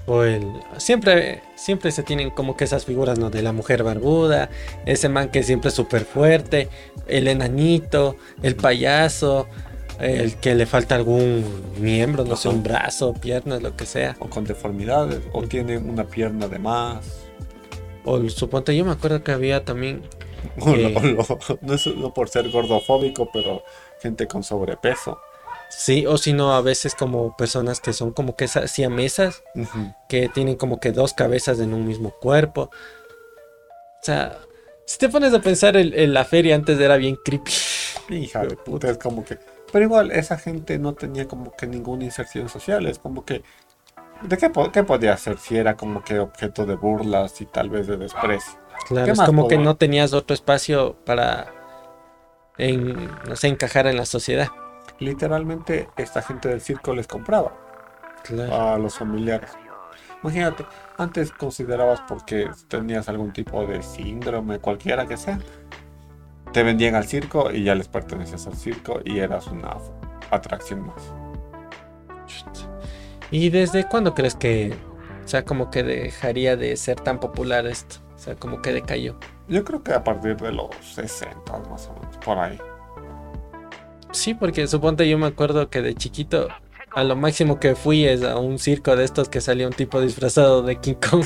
O el. Siempre, siempre se tienen como que esas figuras, ¿no? De la mujer barbuda, ese man que siempre es súper fuerte, el enanito, el payaso, el que le falta algún miembro, no sé, Ajá. un brazo, piernas, lo que sea. o con deformidades, o tienen una pierna de más. O suponte, yo me acuerdo que había también. O Eh. lo- o lo- no es no por ser gordofóbico, pero gente con sobrepeso. Sí, o si no, a veces como personas que son como que esas siamesas, Ujú. que tienen como que dos cabezas en un mismo cuerpo. O sea, si te pones a pensar, el, el- la feria antes era bien creepy. Hija de puta, es como que. Pero igual, esa gente no tenía como que ninguna inserción social. Es como que. ¿De qué, po- qué podía hacer si era como que objeto de burlas y tal vez de desprecio? Claro, ¿Qué es como que no tenías otro espacio para, en, no sé, encajar en la sociedad. Literalmente, esta gente del circo les compraba Claro. a los familiares. Imagínate, antes considerabas porque tenías algún tipo de síndrome, cualquiera que sea, te vendían al circo y ya les pertenecías al circo y eras una atracción más. ¿Y desde cuándo crees que, o sea, como que dejaría de ser tan popular esto? O sea, como que decayó. Yo creo que a partir de los 60 más o menos, por ahí. Sí, porque suponte yo me acuerdo que de chiquito a lo máximo que fui es a un circo de estos que salía un tipo disfrazado de King Kong,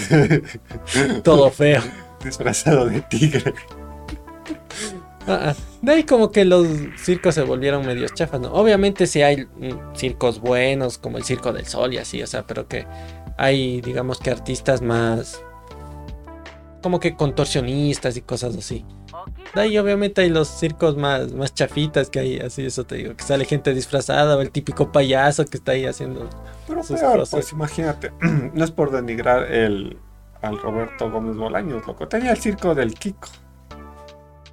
todo feo. Disfrazado de tigre. Ah. De ahí como que los circos se volvieron medios chafas, ¿no? Obviamente sí hay mm, circos buenos, como el Circo del Sol y así, o sea, pero que hay, digamos que artistas más... Como que contorsionistas y cosas así. Ahí obviamente hay los circos más, más chafitas que hay, así eso te digo, que sale gente disfrazada o el típico payaso que está ahí haciendo... Pero Sus peor, cosas. pues imagínate, no es por denigrar el, al Roberto Gómez Bolaños, loco. Tenía el circo del Kiko.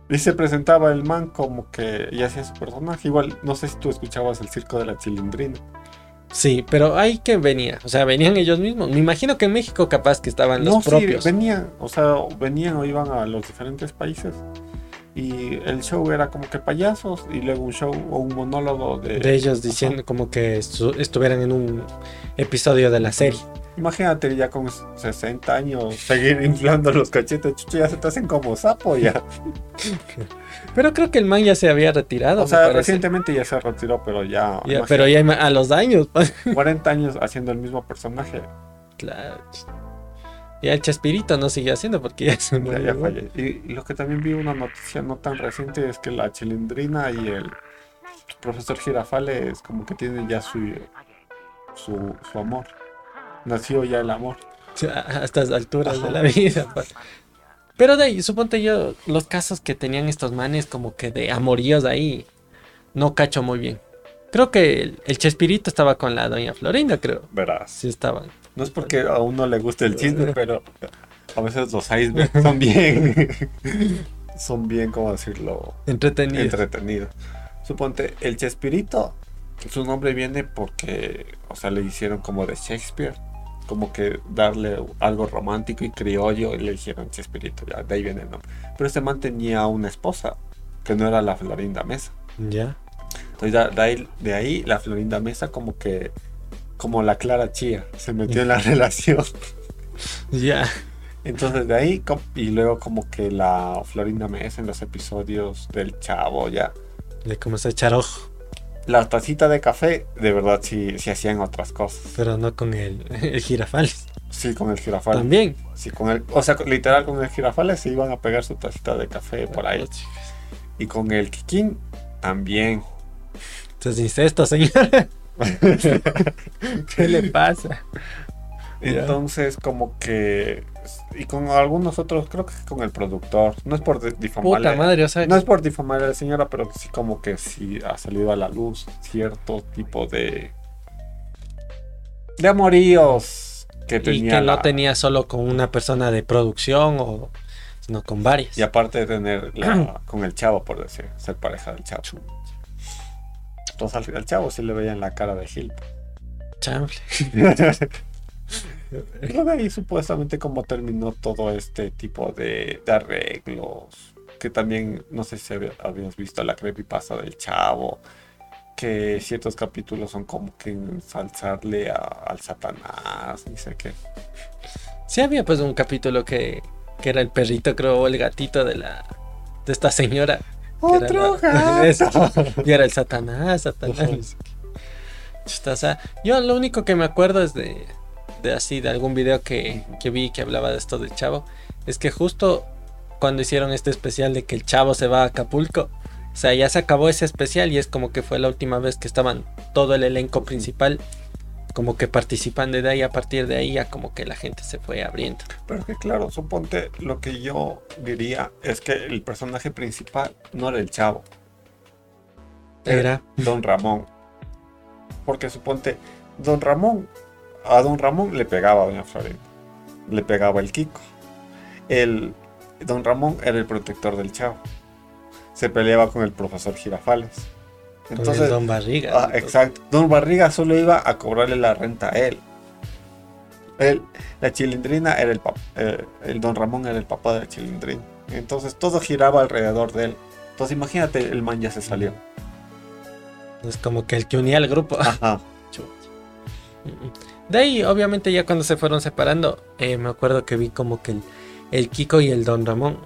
Y se presentaba el man como que y hacía su personaje. Igual, no sé si tú escuchabas el circo de la chilindrina. Sí, pero ahí que venía, o sea, venían ellos mismos. Me imagino que en México capaz que estaban los no, propios. sí, venían, o sea, venían o iban a los diferentes países. Y el show era como que payasos y luego un show o un monólogo de... de ellos diciendo como que estu- estuvieran en un episodio de la serie. Imagínate ya con 60 años seguir inflando los cachetes, chucho, ya se te hacen como sapo ya. Pero creo que el man ya se había retirado. O sea, recientemente ya se retiró, pero ya, Ya, pero ya a los años. pues. 40 años haciendo el mismo personaje, claro. Ya el Chespirito no sigue haciendo porque ya se ya, murió. ya. Y, y lo que también vi una noticia no tan reciente es que la chilindrina y el profesor Girafales como que tienen ya su, su, su amor. Nació ya el amor. A estas alturas de la vida. pues. Pero de ahí, suponte yo, los casos que tenían estos manes como que de amoríos ahí, no cacho muy bien. Creo que el, el Chespirito estaba con la doña Florinda, creo. Verás. Sí estaban. No es porque a uno le guste el chisme, pero a veces los icebergs son bien, son bien, ¿cómo decirlo? Entretenidos. entretenido. Suponte, el Chespirito, su nombre viene porque, o sea, le hicieron como de Shakespeare, como que darle algo romántico y criollo y le hicieron Chespirito, ya, de ahí viene el nombre. Pero este man tenía una esposa, que no era la Florinda Mesa. Ya. Entonces, ya, de, ahí, de ahí la Florinda Mesa como que, como la Clara Chía, se metió en la relación. Ya. Entonces de ahí, y luego como que la Florinda Mesa en los episodios del Chavo, ya. Le comenzó a echar ojo. La tacita de café, de verdad sí, sí hacían otras cosas. Pero no con el, el girafales. Sí, con el girafal. También. Sí, con el, o sea, literal con el girafales se iban a pegar su tacita de café por ahí. Y con el Kikín también. Entonces, incesto, señor. ¿Qué le pasa? Entonces, como que. Y con algunos otros, creo que con el productor. No es por Puta difamarle. madre, o sea. No es por difamar a la señora, pero sí como que sí ha salido a la luz cierto tipo de. de amoríos que y tenía. que no la- tenía solo con una persona de producción o sino con varias. Y aparte de tener la, con el chavo, por decir, ser pareja del chavo. Entonces al, al chavo sí le veían la cara de Gil. Chanfle. Luego de ahí supuestamente como terminó todo este tipo de, de arreglos. Que también, no sé si había- habías visto la creepypasta del chavo. Que ciertos capítulos son como que ensalzarle a- al Satanás, ni sé qué. Sí había pues un capítulo que, que era el perrito, creo, o el gatito de la de esta señora. ¡Otro la- gato! Eso. Y era el Satanás, Satanás. o sea, yo lo único que me acuerdo es de, de así, de algún video que, que vi que hablaba de esto del chavo. Es que justo cuando hicieron este especial de que el chavo se va a Acapulco, o sea, ya se acabó ese especial y es como que fue la última vez que estaban todo el elenco principal como que participando de ahí a partir de ahí ya como que la gente se fue abriendo. Pero es que claro, suponte lo que yo diría es que el personaje principal no era el chavo, Era Don Ramón. Porque suponte, Don Ramón, a Don Ramón le pegaba a Doña Florinda, le pegaba el Kiko. El, Don Ramón era el protector del chavo. Se peleaba con el profesor Girafales. Con Entonces, el Don Barriga. Ah, exacto. Don Barriga solo iba a cobrarle la renta a él. Él, la chilindrina era el papá. el Don Ramón era el papá de la chilindrina. Entonces todo giraba alrededor de él. Entonces imagínate, el man ya se salió. Es como que el que unía al grupo. Ajá. De ahí, obviamente, ya cuando se fueron separando, eh, me acuerdo que vi como que el, el Kiko y el Don Ramón.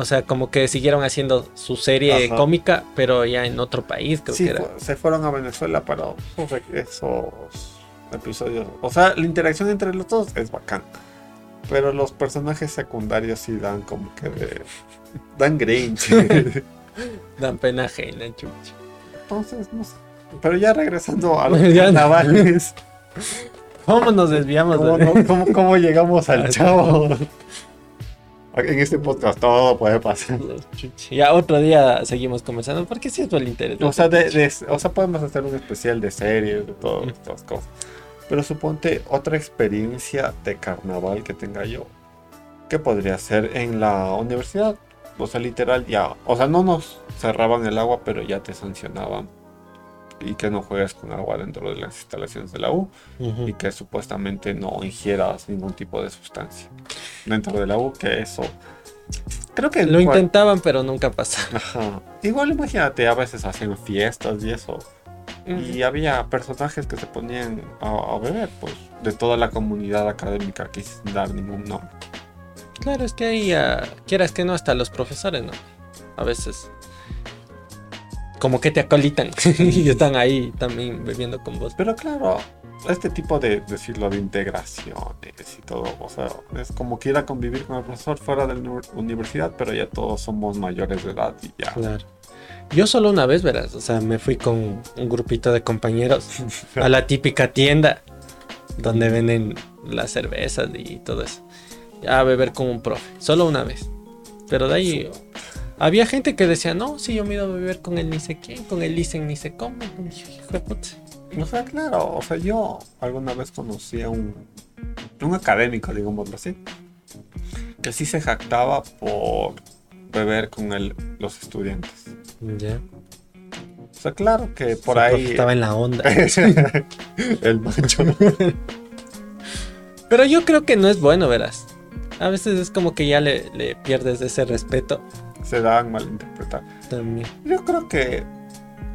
O sea, como que siguieron haciendo su serie Ajá. cómica, pero ya en otro país, creo Sí, que era. fu- se fueron a Venezuela para esos episodios. O sea, la interacción entre los dos es bacán. Pero los personajes secundarios sí dan como que de... Dan grinch. Dan pena ajena, chucha. Entonces, no sé. Pero ya regresando a los carnavales. ¿Cómo nos desviamos? ¿Cómo, no- cómo- cómo llegamos al chavo? En este podcast todo puede pasar. Ya otro día seguimos conversando, porque sí es el interés. O sea, de- de- o sea, podemos hacer un especial de series, de todas estas cosas. Pero suponte otra experiencia de carnaval que tenga yo. ¿Qué podría ser en la universidad? O sea, literal ya. O sea, no nos cerraban el agua, pero ya te sancionaban. Y que no juegues con agua dentro de las instalaciones de la U. Y que supuestamente no ingieras ningún tipo de sustancia dentro de la U, que eso creo que Lo intentaban, pero nunca pasaba. Ajá. igual imagínate a veces hacen fiestas y eso y había personajes que se ponían a, a beber pues de toda la comunidad académica aquí sin dar ningún nombre Claro, es que ahí, ah, quieras que no, hasta los profesores, ¿no? A veces. Como que te acolitan y están ahí también bebiendo con vos. pero claro este tipo de decirlo de integraciones y todo o sea es como que ir a convivir con el profesor fuera de la uni- universidad pero ya todos somos mayores de edad y ya Claro. Yo solo una vez, verás, o sea, me fui con un grupito de compañeros a la típica tienda donde venden las cervezas y todo eso. A beber con un profe, solo una vez. Pero de ahí había gente que decía, no, si yo me ido a beber con el ni sé quién, con el Licen ni sé cómo. Y dije, "Hijo de puta". O sea, claro, o sea, yo alguna vez conocí a un, un académico, digámoslo así, que sí se jactaba por beber con el- los estudiantes. Ya. O sea, claro que por profe ahí... Estaba en la onda. el macho. Pero yo creo que no es bueno, verás. A veces es como que ya le, le pierdes ese respeto se dan malinterpretar. también. Yo creo que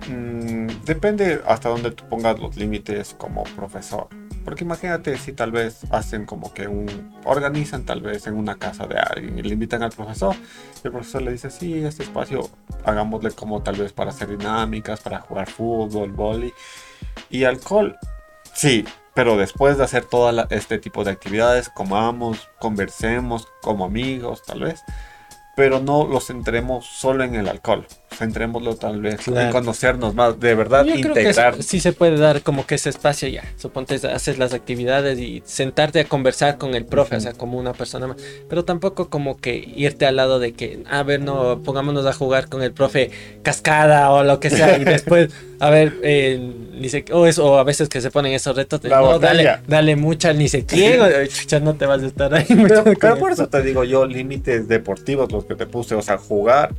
mm, depende hasta dónde tú pongas los límites como profesor. Porque imagínate si tal vez hacen como que un... organizan tal vez en una casa de alguien y le invitan al profesor. Y el profesor le dice, sí, este espacio hagámosle como tal vez para hacer dinámicas, para jugar fútbol, vóley y alcohol. Sí, pero después de hacer todo este tipo de actividades, comamos, conversemos como amigos tal vez. Pero no los centremos solo en el alcohol. Centrémoslo tal vez en Claro. conocernos más, de verdad, Yo creo que integrar. sí se puede dar como que ese espacio ya. Suponte haces las actividades y sentarte a conversar con el profe, o sea, como una persona más. Pero tampoco como que irte al lado de que, a ver, no, pongámonos a jugar con el profe cascada o lo que sea. Y después, a ver, eh, ni sé, o, eso, o a veces que se ponen esos retos de, no, dale, dale mucha, ni quién. o, chucha, no te vas a estar ahí. Pero, pero por eso te digo yo, límites deportivos los que te puse, o sea, jugar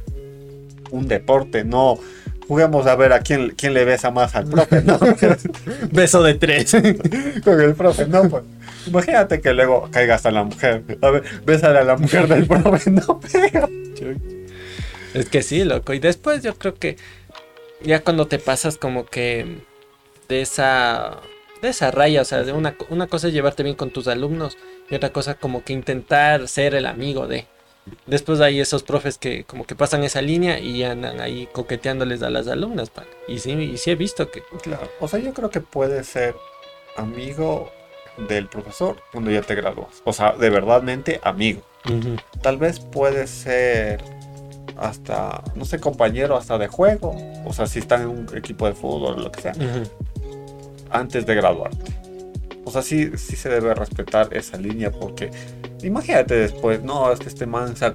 un deporte, no juguemos a ver a quién, quién le besa más al profe, ¿no? Beso de tres. Con el profe, no, pues. Imagínate que luego caiga hasta la mujer. A ver, bésale a la mujer del profe, no pega. Es que sí, loco. Y después yo creo que ya cuando te pasas como que de esa de esa raya, o sea, de una, una cosa es llevarte bien con tus alumnos y otra cosa como que intentar ser el amigo de. Después hay esos profes que como que pasan esa línea y andan ahí coqueteándoles a las alumnas, pa. Y sí, y sí he visto que Claro, o sea, yo creo que puedes ser amigo del profesor cuando ya te gradúas. O sea, de verdadmente amigo. Tal vez puedes ser hasta, no sé, compañero hasta de juego. O sea, si están en un equipo de fútbol o lo que sea. antes de graduarte. O sea, sí, sí se debe respetar esa línea porque imagínate después, no, es que este man se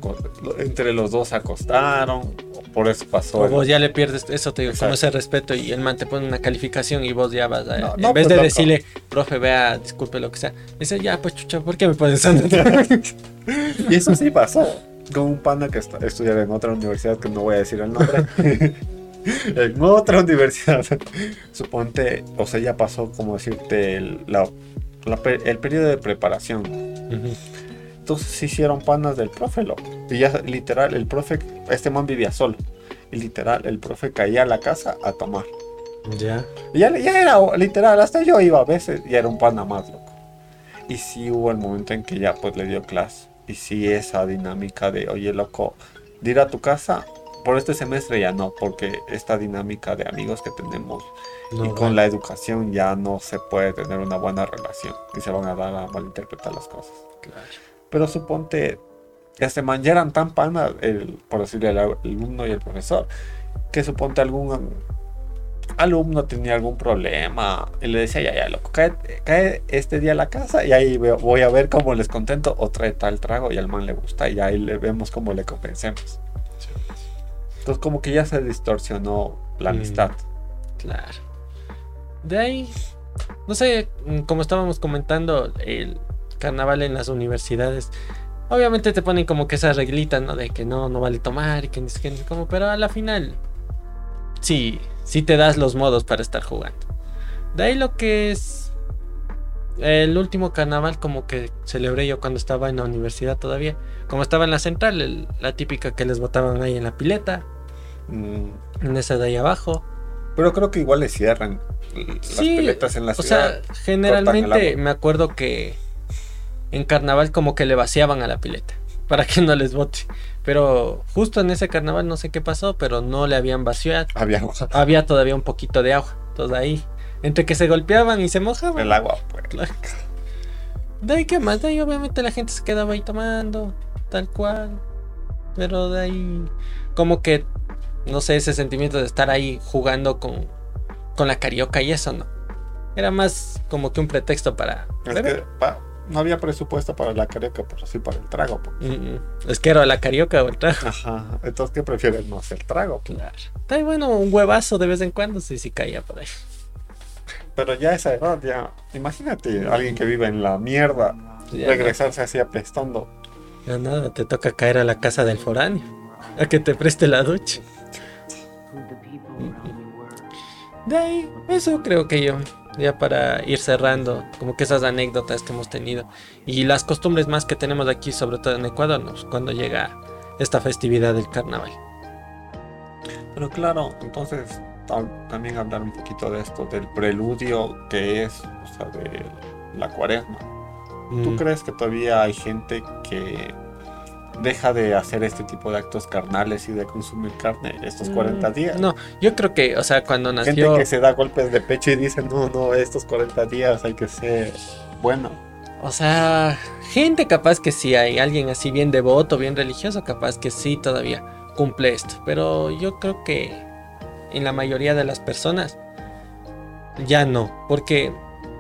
entre los dos se acostaron, por eso pasó. O vos ya le pierdes eso, te digo, Exacto. ese respeto y el man te pone una calificación y vos ya vas a... No, en vez pues, de loco. decirle, profe, vea, disculpe lo que sea, dice, ya, pues chucha, ¿por qué me pones? Y eso sí pasó. Con un pana que está, estudiaba en otra universidad, que no voy a decir el nombre. en otra universidad. Suponte, o sea, ya pasó, como decirte, el, la- la el periodo de preparación. Entonces se hicieron panas del profe, loco. Y ya literal, el profe, este man vivía solo. Y literal, el profe caía a la casa a tomar. Ya. Ya, ya era literal, hasta yo iba a veces y era un pana más, loco. Y sí hubo el momento en que ya pues le dio clase. Y sí esa dinámica de, oye, loco, de ir a tu casa, por este semestre ya no, porque esta dinámica de amigos que tenemos No, y con la educación ya no se puede tener una buena relación y se van a dar a malinterpretar las cosas. claro. Pero suponte, ya eran tan panas, el, por decirle, el alumno y el profesor, que suponte algún alumno tenía algún problema y le decía, ya, ya, loco, cae, cae este día a la casa y ahí voy a ver cómo les contento o trae tal trago y al man le gusta y ahí le vemos cómo le compensemos. Entonces como que ya se distorsionó la Mm. amistad. Claro. De ahí, no sé, mm, como estábamos comentando, el carnaval en las universidades, obviamente te ponen como que esas reglitas, ¿no? De que no, no vale tomar y que ni sé qué, cómo, pero a la final, sí, sí te das los modos para estar jugando. De ahí lo que es el último carnaval como que celebré yo cuando estaba en la universidad todavía, como estaba en la central, el- la típica que les botaban ahí en la pileta, Mm, en esa de ahí abajo. Pero creo que igual le cierran las Sí, piletas en la O ciudad. sea, generalmente me acuerdo que en carnaval como que le vaciaban a la pileta para que no les bote. Pero justo en ese carnaval no sé qué pasó, pero no le habían vaciado. había Había todavía un poquito de agua. Entonces ahí, entre que se golpeaban y se mojaban. el agua. Pues. De ahí, ¿qué más? De ahí, obviamente, la gente se quedaba ahí tomando, tal cual. Pero de ahí, como que, no sé, ese sentimiento de estar ahí jugando con, con la carioca y eso, ¿no? Era más como que un pretexto para. Es que pa- no había presupuesto para la carioca, pero sí para el trago. pues. Mm, mm. Es que era la carioca o el trago. Ajá. Entonces, ¿qué prefieren? No hacer trago. pues. Claro. Está ahí, bueno, un huevazo de vez en cuando, sí, sí caía por ahí. Pero ya a esa edad, ya. Imagínate alguien que vive en la mierda, Ya, regresarse así apestando. Ya nada, te toca caer a la casa del foráneo. A que te preste la ducha. De ahí, eso creo que yo. Ya para ir cerrando, como que esas anécdotas que hemos tenido. Y las costumbres más que tenemos aquí, sobre todo en Ecuador, ¿no? cuando llega esta festividad del carnaval. Pero claro, entonces también hablar un poquito de esto, del preludio que es, o sea, de la cuaresma. ¿Tú Mm. crees que todavía hay gente que deja de hacer este tipo de actos carnales y de consumir carne estos 40 Mm, días? No, yo creo que, o sea, cuando Gente nació. que se da golpes de pecho y dice, no, no, estos 40 días hay que ser bueno. O sea, gente capaz que sí hay, alguien así bien devoto, bien religioso, capaz que sí todavía. cumple esto. Pero yo creo que en la mayoría de las personas ya no. Porque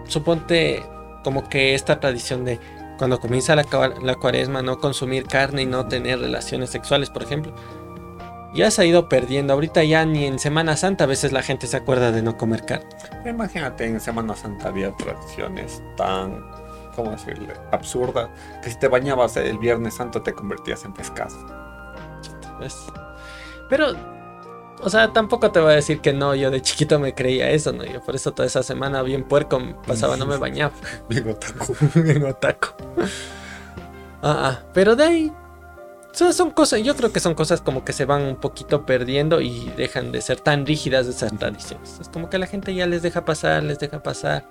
suponte como que esta tradición de cuando comienza la, la cuaresma no consumir carne y no tener relaciones sexuales, por ejemplo. Ya se ha ido perdiendo. Ahorita ya ni en Semana Santa a veces la gente se acuerda de no comer carne. Imagínate, en Semana Santa había tradiciones tan, ¿cómo decirle? Absurdas. Que si te bañabas el Viernes Santo te convertías en pescado. Pero o sea, tampoco te voy a decir que no, yo de chiquito me creía eso, ¿no? Yo por eso toda esa semana bien puerco pasaba, no me bañaba. bien otaku. bien otaku. Ah, ah, pero de ahí... Son, cosas, yo creo que son cosas como que se van un poquito perdiendo y dejan de ser tan rígidas esas tradiciones. Es como que la gente ya les deja pasar, les deja pasar.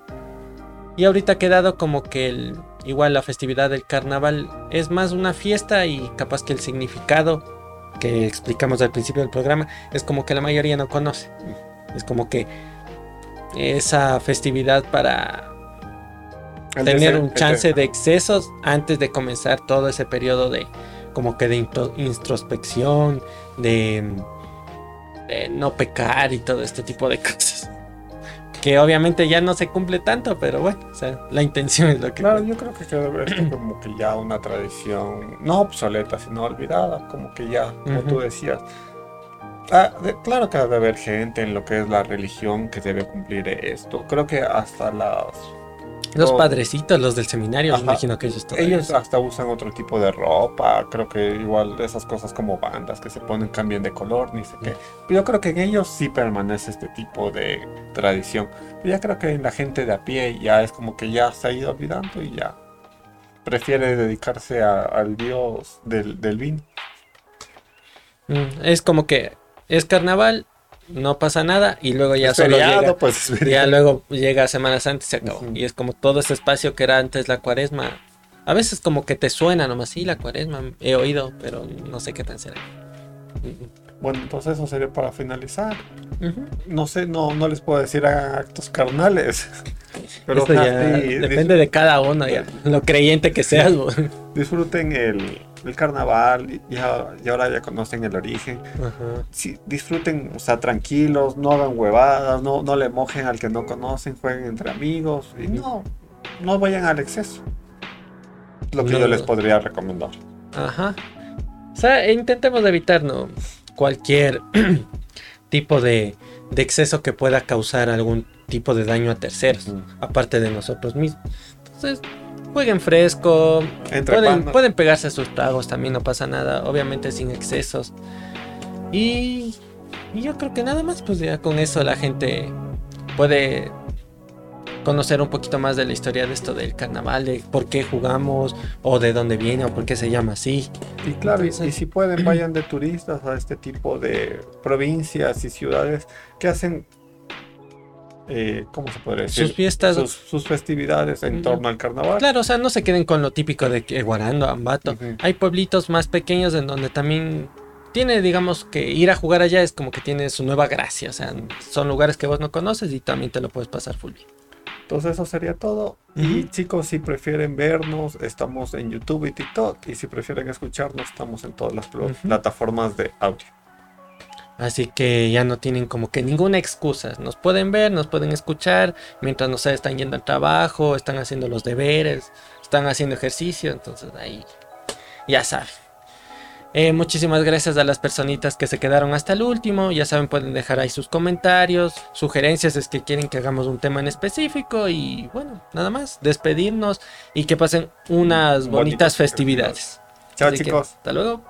Y ahorita ha quedado como que el, igual la festividad del carnaval es más una fiesta y capaz que el significado que explicamos al principio del programa, es como que la mayoría no conoce. Es como que esa festividad para tener un chance de excesos antes de comenzar todo ese periodo de como que de introspección, de, de no pecar y todo este tipo de cosas que obviamente ya no se cumple tanto, pero bueno, o sea, la intención es lo que... Claro, yo creo que debe ser como que ya una tradición, no obsoleta, sino olvidada, como que ya, como tú decías. Ah, claro que debe haber gente en lo que es la religión que debe cumplir esto. Creo que hasta las los padrecitos, los del seminario, me imagino que ellos Ellos hasta usan otro tipo de ropa, creo que igual esas cosas como bandas que se ponen, cambian de color, ni sé qué. Pero yo creo que en ellos sí permanece este tipo de tradición. Pero ya creo que en la gente de a pie ya es como que ya se ha ido olvidando y ya prefiere dedicarse al dios del, del vino. Mm, es como que es carnaval, no pasa nada y luego ya solo llega, pues, ya luego llega Semana Santa y se acabó. Y es como todo ese espacio que era antes la cuaresma. A veces como que te suena nomás, sí, la cuaresma, he oído, pero no sé qué tan será. Bueno, entonces eso sería para finalizar. No sé, no, no les puedo decir actos carnales. Pero depende de cada uno, ya, lo creyente que seas. Disfruten el, el carnaval y, ahora ya conocen el origen. disfruten, o sea, tranquilos, no hagan huevadas, no, no le mojen al que no conocen, jueguen entre amigos y no, no vayan al exceso. Lo que yo les podría recomendar. Ajá. O sea, intentemos evitar cualquier tipo de, de, exceso que pueda causar algún tipo de daño a terceros, aparte de nosotros mismos. Entonces, jueguen fresco, pueden, pueden, pegarse sus tragos, también no pasa nada, obviamente sin excesos. Y, yo creo que nada más, pues ya con eso la gente puede conocer un poquito más de la historia de esto del carnaval, de por qué jugamos, o de dónde viene, o por qué se llama así. Y claro, y, si pueden, vayan de turistas a este tipo de provincias y ciudades que hacen eh, ¿cómo se podría decir? Sus fiestas. Sus, festividades en torno al carnaval. Claro, o sea, no se queden con lo típico de que Guarando, Ambato. Hay pueblitos más pequeños en donde también tiene, digamos, que ir a jugar allá es como que tiene su nueva gracia. O sea, son lugares que vos no conoces y también te lo puedes pasar full bien. Entonces eso sería todo. Y chicos, si prefieren vernos, estamos en YouTube y TikTok. Y si prefieren escucharnos, estamos en todas las plataformas de audio. Así que ya no tienen como que ninguna excusa. Nos pueden ver, nos pueden escuchar mientras no sé, están yendo al trabajo, están haciendo los deberes, están haciendo ejercicio. Entonces ahí ya saben. Eh, muchísimas gracias a las personitas que se quedaron hasta el último. Ya saben, pueden dejar ahí sus comentarios, sugerencias, es que quieren que hagamos un tema en específico. Y bueno, nada más, despedirnos y que pasen unas bonitas, festividades. Chao chicos. hasta luego.